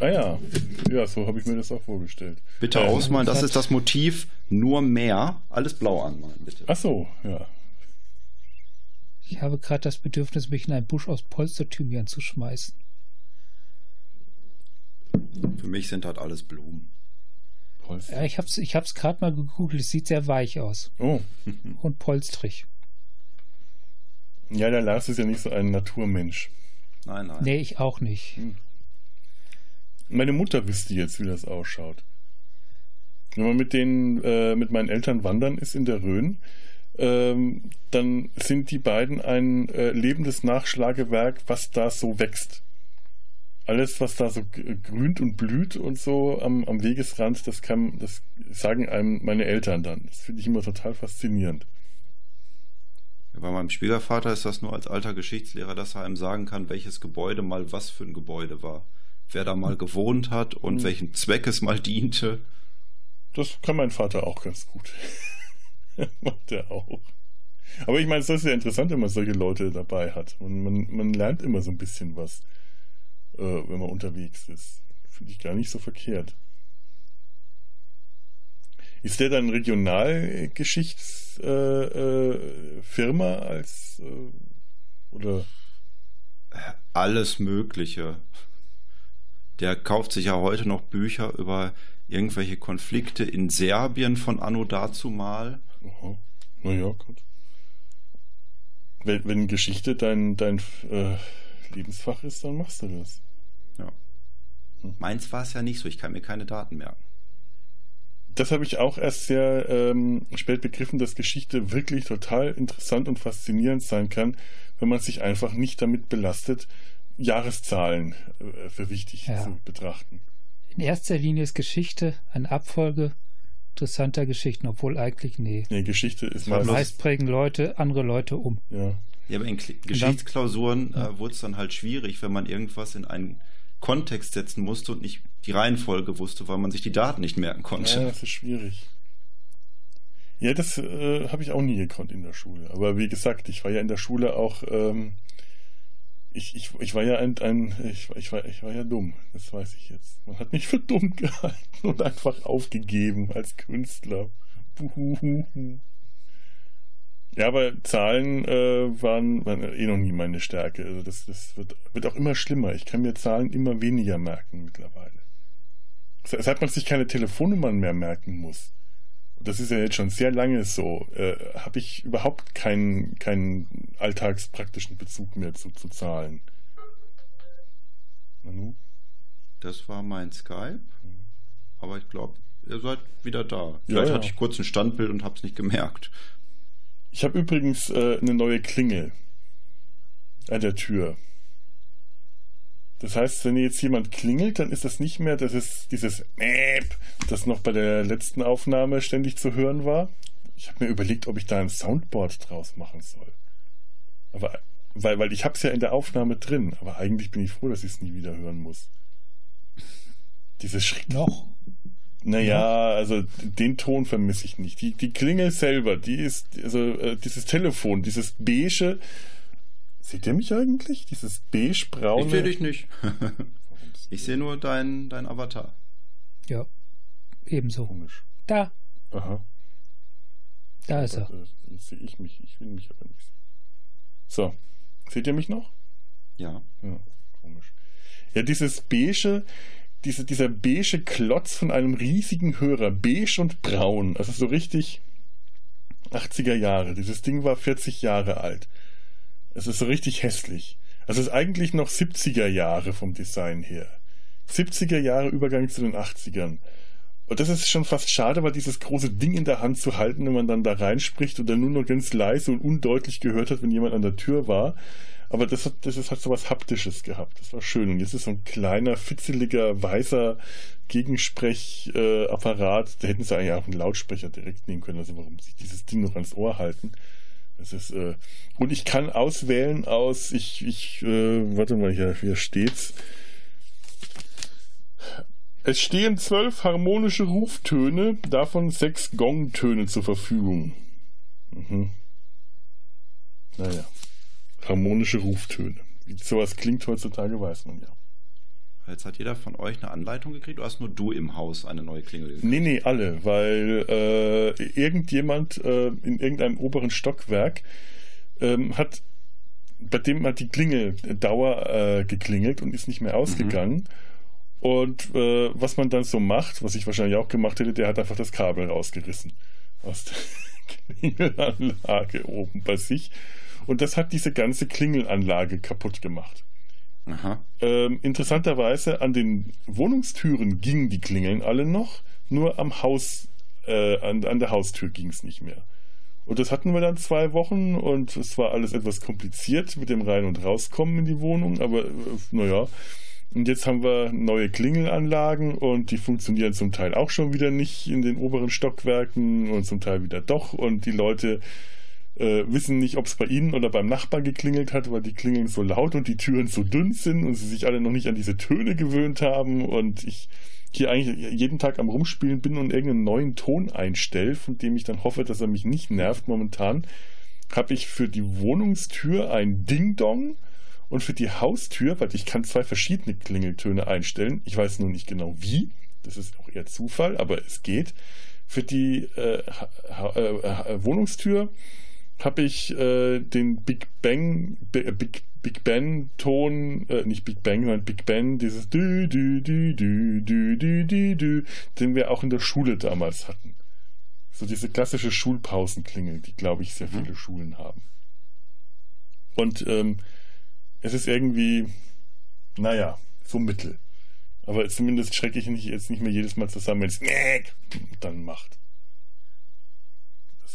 A: Ah ja, ja, so habe ich mir das auch vorgestellt.
E: Bitte
A: Ähm,
E: ausmalen, das ist das Motiv, nur mehr. Alles blau anmalen, bitte.
A: Ach so, ja.
C: Ich habe gerade das Bedürfnis, mich in einen Busch aus Polsterthymian zu schmeißen.
E: Für mich sind halt alles Blumen.
A: Holster.
C: Ja, ich habe es ich hab's gerade mal gegoogelt. Es sieht sehr weich aus
A: Oh,
C: und polstrig.
A: ja, der Lars ist ja nicht so ein Naturmensch.
E: Nein, nein.
C: Nee, ich auch nicht.
A: Meine Mutter wüsste jetzt, wie das ausschaut. Wenn man mit denen, äh, mit meinen Eltern wandern ist in der Rhön, ähm, dann sind die beiden ein äh, lebendes Nachschlagewerk, was da so wächst. Alles, was da so grünt und blüht und so am, am Wegesrand, das kann, das sagen einem meine Eltern dann. Das finde ich immer total faszinierend.
E: Bei meinem Schwiegervater ist das nur als alter Geschichtslehrer, dass er einem sagen kann, welches Gebäude mal was für ein Gebäude war. Wer da mal gewohnt hat und
A: Mhm.
E: welchem Zweck es mal diente.
A: Das kann mein Vater auch ganz gut. Macht er auch. Aber ich meine, es ist ja interessant, wenn man solche Leute dabei hat. Und man, man lernt immer so ein bisschen was, äh, wenn man unterwegs ist. Finde ich gar nicht so verkehrt. Ist der dann Regionalgeschichtsfirma äh, äh, als oder
E: Alles Mögliche. Der kauft sich ja heute noch Bücher über irgendwelche Konflikte in Serbien von Anno dazumal.
A: Aha. Naja, gut. Wenn, wenn Geschichte dein, dein äh, Lebensfach ist, dann machst du das.
E: Meins war es ja nicht so, ich kann mir keine Daten merken.
A: Das habe ich auch erst sehr ähm, spät begriffen, dass Geschichte wirklich total interessant und faszinierend sein kann, wenn man sich einfach nicht damit belastet, Jahreszahlen äh, für wichtig
C: Ja.
A: zu betrachten.
C: In erster Linie ist Geschichte eine Abfolge interessanter Geschichten, obwohl eigentlich, nee.
A: Nee, Geschichte ist meistens.
C: Meist prägen Leute andere Leute um.
A: Ja.
E: Ja, aber in Kli- Geschichtsklausuren äh, wurde es dann halt schwierig, wenn man irgendwas in einen Kontext setzen musste und nicht die Reihenfolge wusste, weil man sich die Daten nicht merken
A: ja,
E: konnte.
A: das ist schwierig. Ja, das äh, habe ich auch nie gekonnt in der Schule. Aber wie gesagt, ich war ja in der Schule auch. Ähm, ich, ich, ich war ja ein, ein ich, ich, war, ich war ja dumm, das weiß ich jetzt. Man hat mich für dumm gehalten und einfach aufgegeben als Künstler. Buhuhuhu. Ja, aber Zahlen äh, waren, waren eh noch nie meine Stärke. Also das, das wird, wird auch immer schlimmer. Ich kann mir Zahlen immer weniger merken mittlerweile. Se- Seit man sich keine Telefonnummern mehr merken muss, das ist ja jetzt schon sehr lange so, äh, habe ich überhaupt keinen, keinen alltagspraktischen Bezug mehr zu, zu Zahlen. Manu?
E: Das war mein Skype. Aber ich glaube, ihr seid wieder da. Vielleicht
A: ja.
E: hatte ich kurz ein Standbild und hab's nicht gemerkt.
A: Ich habe übrigens äh, eine neue Klingel an der Tür. Das heißt, wenn jetzt jemand klingelt, dann ist das nicht mehr das ist dieses Mäp, das noch bei der letzten Aufnahme ständig zu hören war. Ich habe mir überlegt, ob ich da ein Soundboard draus machen soll. Aber weil, weil ich habe es ja in der Aufnahme drin, aber eigentlich bin ich froh, dass ich es nie wieder hören muss. Dieses Schritt.
C: Noch?
A: Naja, also den Ton vermisse ich nicht. Die, die Klingel selber, die ist, also äh, dieses Telefon, dieses beige. Seht ihr mich eigentlich? Dieses beige-braune.
E: Ich sehe dich nicht. ich sehe nur dein, dein Avatar.
C: Ja. Ebenso.
A: Komisch.
C: Da.
A: Aha.
C: Da ist er.
A: Sehe ich mich. Ich will mich aber nicht sehen. So. Seht ihr mich noch?
E: Ja.
A: Ja, komisch. Ja, dieses beige, diese, dieser beige Klotz von einem riesigen Hörer, beige und braun, also so richtig 80er Jahre. Dieses Ding war 40 Jahre alt. Es ist so richtig hässlich. Also es ist eigentlich noch 70er Jahre vom Design her. 70er Jahre Übergang zu den 80ern. Und das ist schon fast schade, weil dieses große Ding in der Hand zu halten, wenn man dann da reinspricht und dann nur noch ganz leise und undeutlich gehört hat, wenn jemand an der Tür war. Aber das hat, das ist, hat so was Haptisches gehabt. Das war schön. Und jetzt ist so ein kleiner, fitzeliger, weißer Gegensprechapparat. Da hätten sie eigentlich auch einen Lautsprecher direkt nehmen können. Also warum sich dieses Ding noch ans Ohr halten? Das ist, äh, und ich kann auswählen aus, ich, ich, äh, warte mal, hier, hier steht's. Es stehen zwölf harmonische Ruftöne, davon sechs Gongtöne zur Verfügung. Mhm. Naja, harmonische Ruftöne. Wie sowas klingt heutzutage, weiß man ja.
E: Jetzt hat jeder von euch eine Anleitung gekriegt oder hast nur du im Haus eine neue Klingel gekriegt?
A: Nee, nee, alle, weil äh, irgendjemand äh, in irgendeinem oberen Stockwerk ähm, hat, bei dem hat die Klingel Dauer äh, geklingelt und ist nicht mehr ausgegangen. Mhm. Und äh, was man dann so macht, was ich wahrscheinlich auch gemacht hätte, der hat einfach das Kabel rausgerissen aus der Klingelanlage oben bei sich. Und das hat diese ganze Klingelanlage kaputt gemacht. Ähm, interessanterweise an den Wohnungstüren gingen die Klingeln alle noch, nur am Haus, äh, an, an der Haustür ging es nicht mehr. Und das hatten wir dann zwei Wochen und es war alles etwas kompliziert mit dem Rein- und Rauskommen in die Wohnung, aber äh, naja, und jetzt haben wir neue Klingelanlagen und die funktionieren zum Teil auch schon wieder nicht in den oberen Stockwerken und zum Teil wieder doch. Und die Leute äh, wissen nicht, ob es bei ihnen oder beim Nachbarn geklingelt hat, weil die Klingeln so laut und die Türen so dünn sind und sie sich alle noch nicht an diese Töne gewöhnt haben. Und ich hier eigentlich jeden Tag am Rumspielen bin und irgendeinen neuen Ton einstelle, von dem ich dann hoffe, dass er mich nicht nervt momentan, habe ich für die Wohnungstür ein Ding-Dong und für die Haustür, weil ich kann zwei verschiedene Klingeltöne einstellen. Ich weiß nur nicht genau wie. Das ist auch eher Zufall, aber es geht. Für die äh, äh, Wohnungstür habe ich äh, den Big Bang, Big, Big Ben Ton, äh, nicht Big Bang, sondern Big Ben, dieses Dü, Dü, Dü, Dü, Dü, Dü, Dü, Dü, den wir auch in der Schule damals hatten. So diese klassische Schulpausenklingel, die, glaube ich, sehr viele Schulen haben. Und ähm, es ist irgendwie, naja, so mittel. Aber zumindest schrecke ich mich jetzt nicht mehr jedes Mal zusammen, wenn es dann macht.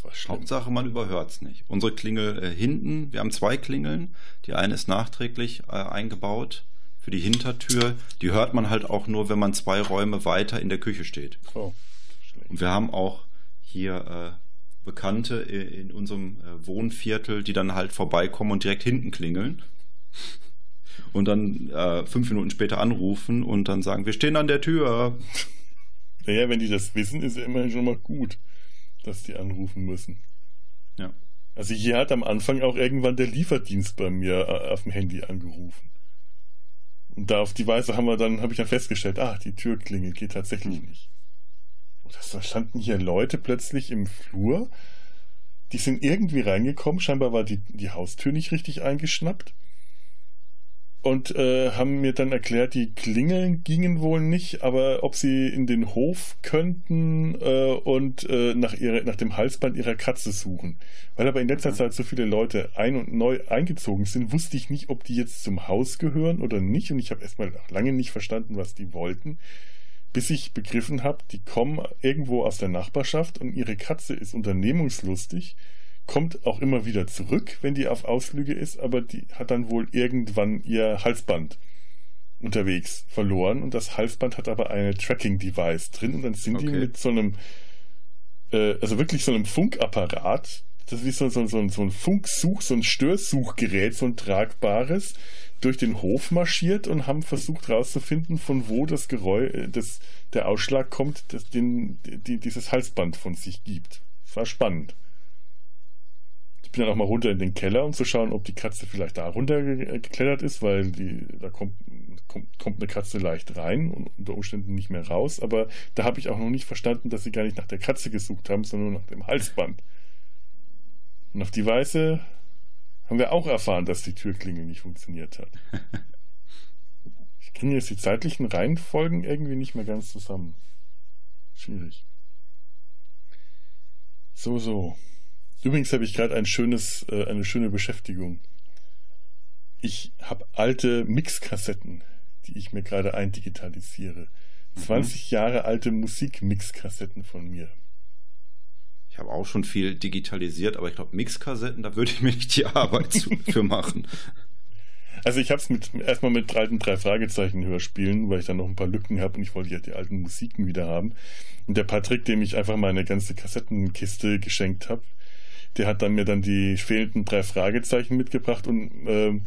E: War schlimm. Hauptsache, man überhört es nicht. Unsere Klingel äh, hinten, wir haben zwei Klingeln. Die eine ist nachträglich äh, eingebaut für die Hintertür. Die hört man halt auch nur, wenn man zwei Räume weiter in der Küche steht. Oh, Und wir haben auch hier äh, Bekannte in unserem äh, Wohnviertel, die dann halt vorbeikommen und direkt hinten klingeln und dann äh, fünf Minuten später anrufen und dann sagen, wir stehen an der Tür.
A: Naja, wenn die das wissen, ist ja immerhin schon mal gut, dass die anrufen müssen.
E: Ja.
A: Also hier hat am Anfang auch irgendwann der Lieferdienst bei mir äh, auf dem Handy angerufen. Und da auf die Weise haben wir dann, habe ich dann festgestellt, ah, die Türklingel geht tatsächlich nicht. Oder da standen hier Leute plötzlich im Flur, die sind irgendwie reingekommen, scheinbar war die, die Haustür nicht richtig eingeschnappt und äh, haben mir dann erklärt, die Klingeln gingen wohl nicht, aber ob sie in den Hof könnten äh, und äh, nach, ihrer, nach dem Halsband ihrer Katze suchen. Weil aber in letzter mhm. Zeit so viele Leute ein und neu eingezogen sind, wusste ich nicht, ob die jetzt zum Haus gehören oder nicht. Und ich habe erstmal lange nicht verstanden, was die wollten, bis ich begriffen habe, die kommen irgendwo aus der Nachbarschaft und ihre Katze ist unternehmungslustig kommt auch immer wieder zurück, wenn die auf Ausflüge ist, aber die hat dann wohl irgendwann ihr Halsband unterwegs verloren und das Halsband hat aber eine Tracking-Device drin und dann sind okay. die mit so einem, äh, also wirklich so einem Funkapparat, das ist wie so, so, so, so ein Funksuch, so ein Störsuchgerät, so ein tragbares, durch den Hof marschiert und haben versucht herauszufinden, von wo das Geräusch, äh, das, der Ausschlag kommt, das den, die, dieses Halsband von sich gibt. Das war spannend bin dann auch mal runter in den Keller, um zu schauen, ob die Katze vielleicht da runtergeklettert ist, weil die, da kommt, kommt, kommt eine Katze leicht rein und unter Umständen nicht mehr raus. Aber da habe ich auch noch nicht verstanden, dass sie gar nicht nach der Katze gesucht haben, sondern nach dem Halsband. Und auf die Weise haben wir auch erfahren, dass die Türklingel nicht funktioniert hat. Ich kriege jetzt die zeitlichen Reihenfolgen irgendwie nicht mehr ganz zusammen. Schwierig. So, so. Übrigens habe ich gerade ein schönes, äh, eine schöne Beschäftigung. Ich habe alte Mixkassetten, die ich mir gerade eindigitalisiere. 20 mhm. Jahre alte Musikmixkassetten von mir.
E: Ich habe auch schon viel digitalisiert, aber ich glaube, Mixkassetten, da würde ich mir nicht die Arbeit für machen.
A: Also ich habe es mit, erstmal mit alten drei Fragezeichen Hörspielen, weil ich dann noch ein paar Lücken habe und ich wollte ja die alten Musiken wieder haben. Und der Patrick, dem ich einfach mal eine ganze Kassettenkiste geschenkt habe, der hat dann mir dann die fehlenden drei Fragezeichen mitgebracht und ähm,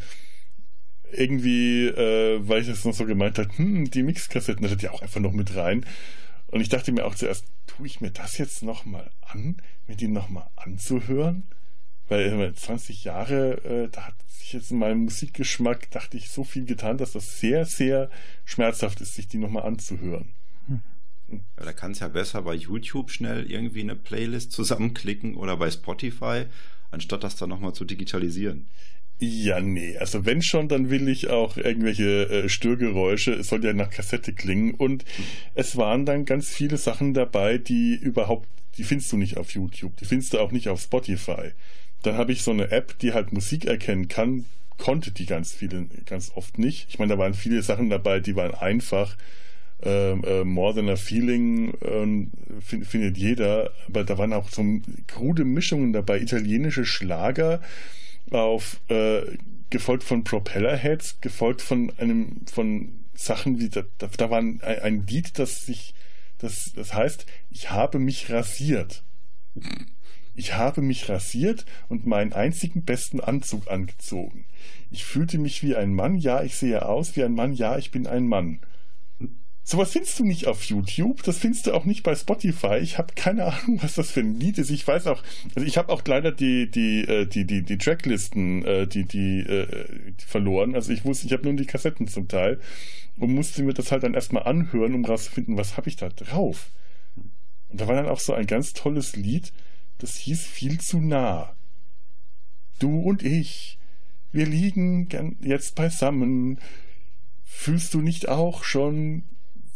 A: irgendwie, äh, weil ich es noch so gemeint hat, hm, die Mixkassetten, da hat die auch einfach noch mit rein. Und ich dachte mir auch zuerst, tue ich mir das jetzt nochmal an, mir die nochmal anzuhören? Weil 20 Jahre, äh, da hat sich jetzt in meinem Musikgeschmack, dachte ich, so viel getan, dass das sehr, sehr schmerzhaft ist, sich die nochmal anzuhören.
E: Ja, da kann es ja besser bei YouTube schnell irgendwie eine Playlist zusammenklicken oder bei Spotify, anstatt das dann nochmal zu digitalisieren.
A: Ja, nee, also wenn schon, dann will ich auch irgendwelche äh, Störgeräusche. Es soll ja nach Kassette klingen. Und es waren dann ganz viele Sachen dabei, die überhaupt, die findest du nicht auf YouTube, die findest du auch nicht auf Spotify. Dann habe ich so eine App, die halt Musik erkennen kann, konnte die ganz viele, ganz oft nicht. Ich meine, da waren viele Sachen dabei, die waren einfach. Ähm, äh, More Than a Feeling äh, find, findet jeder, aber da waren auch so krude Mischungen dabei, italienische Schlager, auf äh, gefolgt von Propellerheads, gefolgt von einem von Sachen wie da, da war ein, ein Lied, das sich das, das heißt, ich habe mich rasiert. Ich habe mich rasiert und meinen einzigen besten Anzug angezogen. Ich fühlte mich wie ein Mann, ja, ich sehe aus wie ein Mann, ja, ich bin ein Mann. Sowas findest du nicht auf YouTube, das findest du auch nicht bei Spotify. Ich habe keine Ahnung, was das für ein Lied ist. Ich weiß auch, also ich habe auch leider die die äh, die die die Tracklisten äh, die die, äh, die verloren. Also ich wusste, ich habe nur die Kassetten zum Teil und musste mir das halt dann erstmal anhören, um rauszufinden, was habe ich da drauf. Und da war dann auch so ein ganz tolles Lied, das hieß viel zu nah. Du und ich, wir liegen jetzt beisammen. Fühlst du nicht auch schon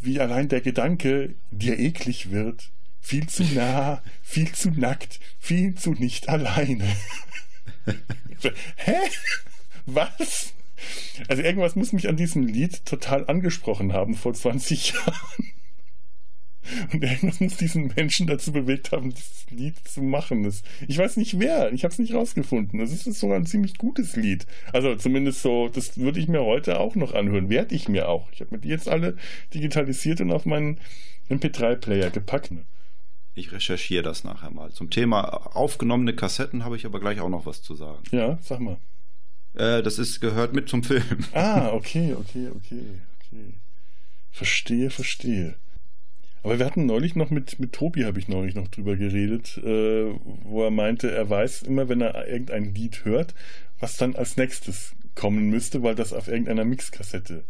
A: wie allein der Gedanke dir eklig wird. Viel zu nah, viel zu nackt, viel zu nicht alleine. Hä? Was? Also irgendwas muss mich an diesem Lied total angesprochen haben vor 20 Jahren. Und irgendwas muss diesen Menschen dazu bewegt haben, dieses Lied zu machen. Das, ich weiß nicht wer, ich habe es nicht rausgefunden. Das ist sogar ein ziemlich gutes Lied. Also zumindest so, das würde ich mir heute auch noch anhören. Werde ich mir auch. Ich habe mir die jetzt alle digitalisiert und auf meinen MP3-Player gepackt.
E: Ich recherchiere das nachher mal. Zum Thema aufgenommene Kassetten habe ich aber gleich auch noch was zu sagen.
A: Ja, sag mal.
E: Äh, das ist, gehört mit zum Film.
A: Ah, okay, okay, okay, okay. Verstehe, verstehe. Aber wir hatten neulich noch mit, mit Tobi, habe ich neulich noch drüber geredet, äh, wo er meinte, er weiß immer, wenn er irgendein Lied hört, was dann als nächstes kommen müsste, weil das auf irgendeiner Mixkassette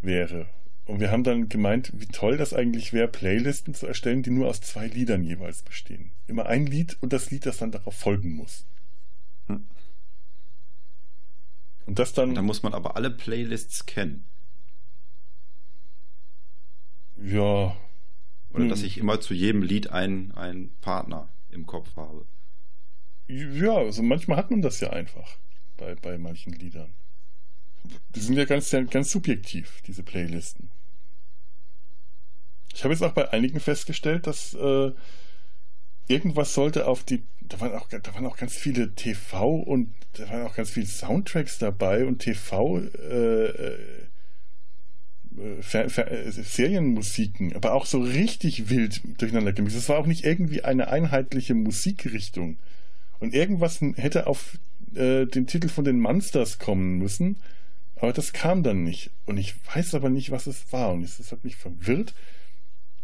A: wäre. Und wir haben dann gemeint, wie toll das eigentlich wäre, Playlisten zu erstellen, die nur aus zwei Liedern jeweils bestehen. Immer ein Lied und das Lied, das dann darauf folgen muss. Hm.
E: Und das dann. Da muss man aber alle Playlists kennen.
A: Ja,
E: oder hm. dass ich immer zu jedem Lied einen, einen Partner im Kopf habe.
A: Ja, also manchmal hat man das ja einfach bei, bei manchen Liedern. Die sind ja ganz, ganz subjektiv, diese Playlisten. Ich habe jetzt auch bei einigen festgestellt, dass äh, irgendwas sollte auf die. Da waren, auch, da waren auch ganz viele TV und da waren auch ganz viele Soundtracks dabei und TV. Äh, äh Serienmusiken, aber auch so richtig wild durcheinander gemixt. Es war auch nicht irgendwie eine einheitliche Musikrichtung. Und irgendwas hätte auf äh, den Titel von den Monsters kommen müssen, aber das kam dann nicht. Und ich weiß aber nicht, was es war. Und das hat mich verwirrt.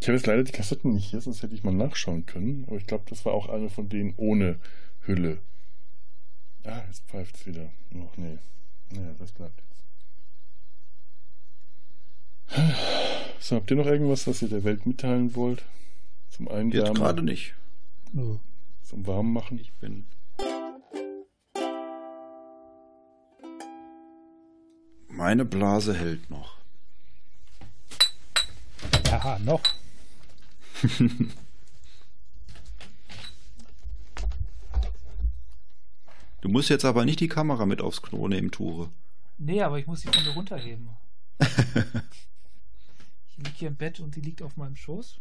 A: Ich habe jetzt leider die Kassetten nicht hier, sonst hätte ich mal nachschauen können. Aber ich glaube, das war auch eine von denen ohne Hülle. Ah, jetzt pfeift es wieder. Ach nee. Naja, das bleibt jetzt. So, habt ihr noch irgendwas, was ihr der Welt mitteilen wollt? Zum einen
E: Jetzt gerade nicht.
A: Zum Warm machen.
E: Ich bin. Meine Blase hält noch.
C: Aha, noch.
E: du musst jetzt aber nicht die Kamera mit aufs Klo nehmen, Ture.
C: Nee, aber ich muss die Kunde runterheben. ich liege hier im Bett und sie liegt auf meinem Schoß.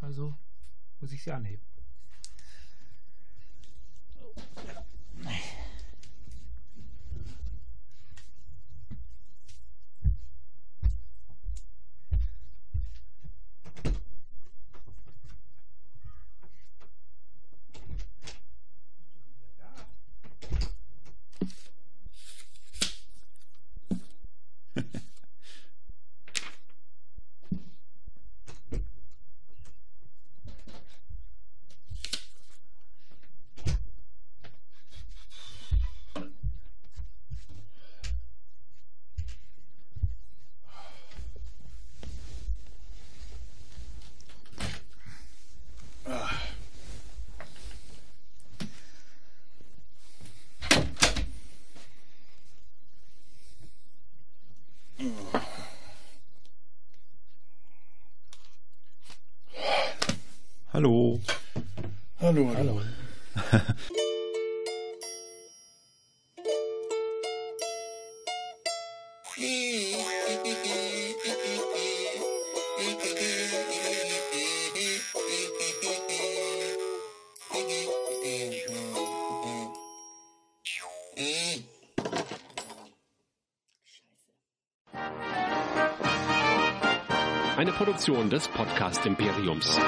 C: Also muss ich sie anheben.
F: Eine Produktion des Podcast Imperiums.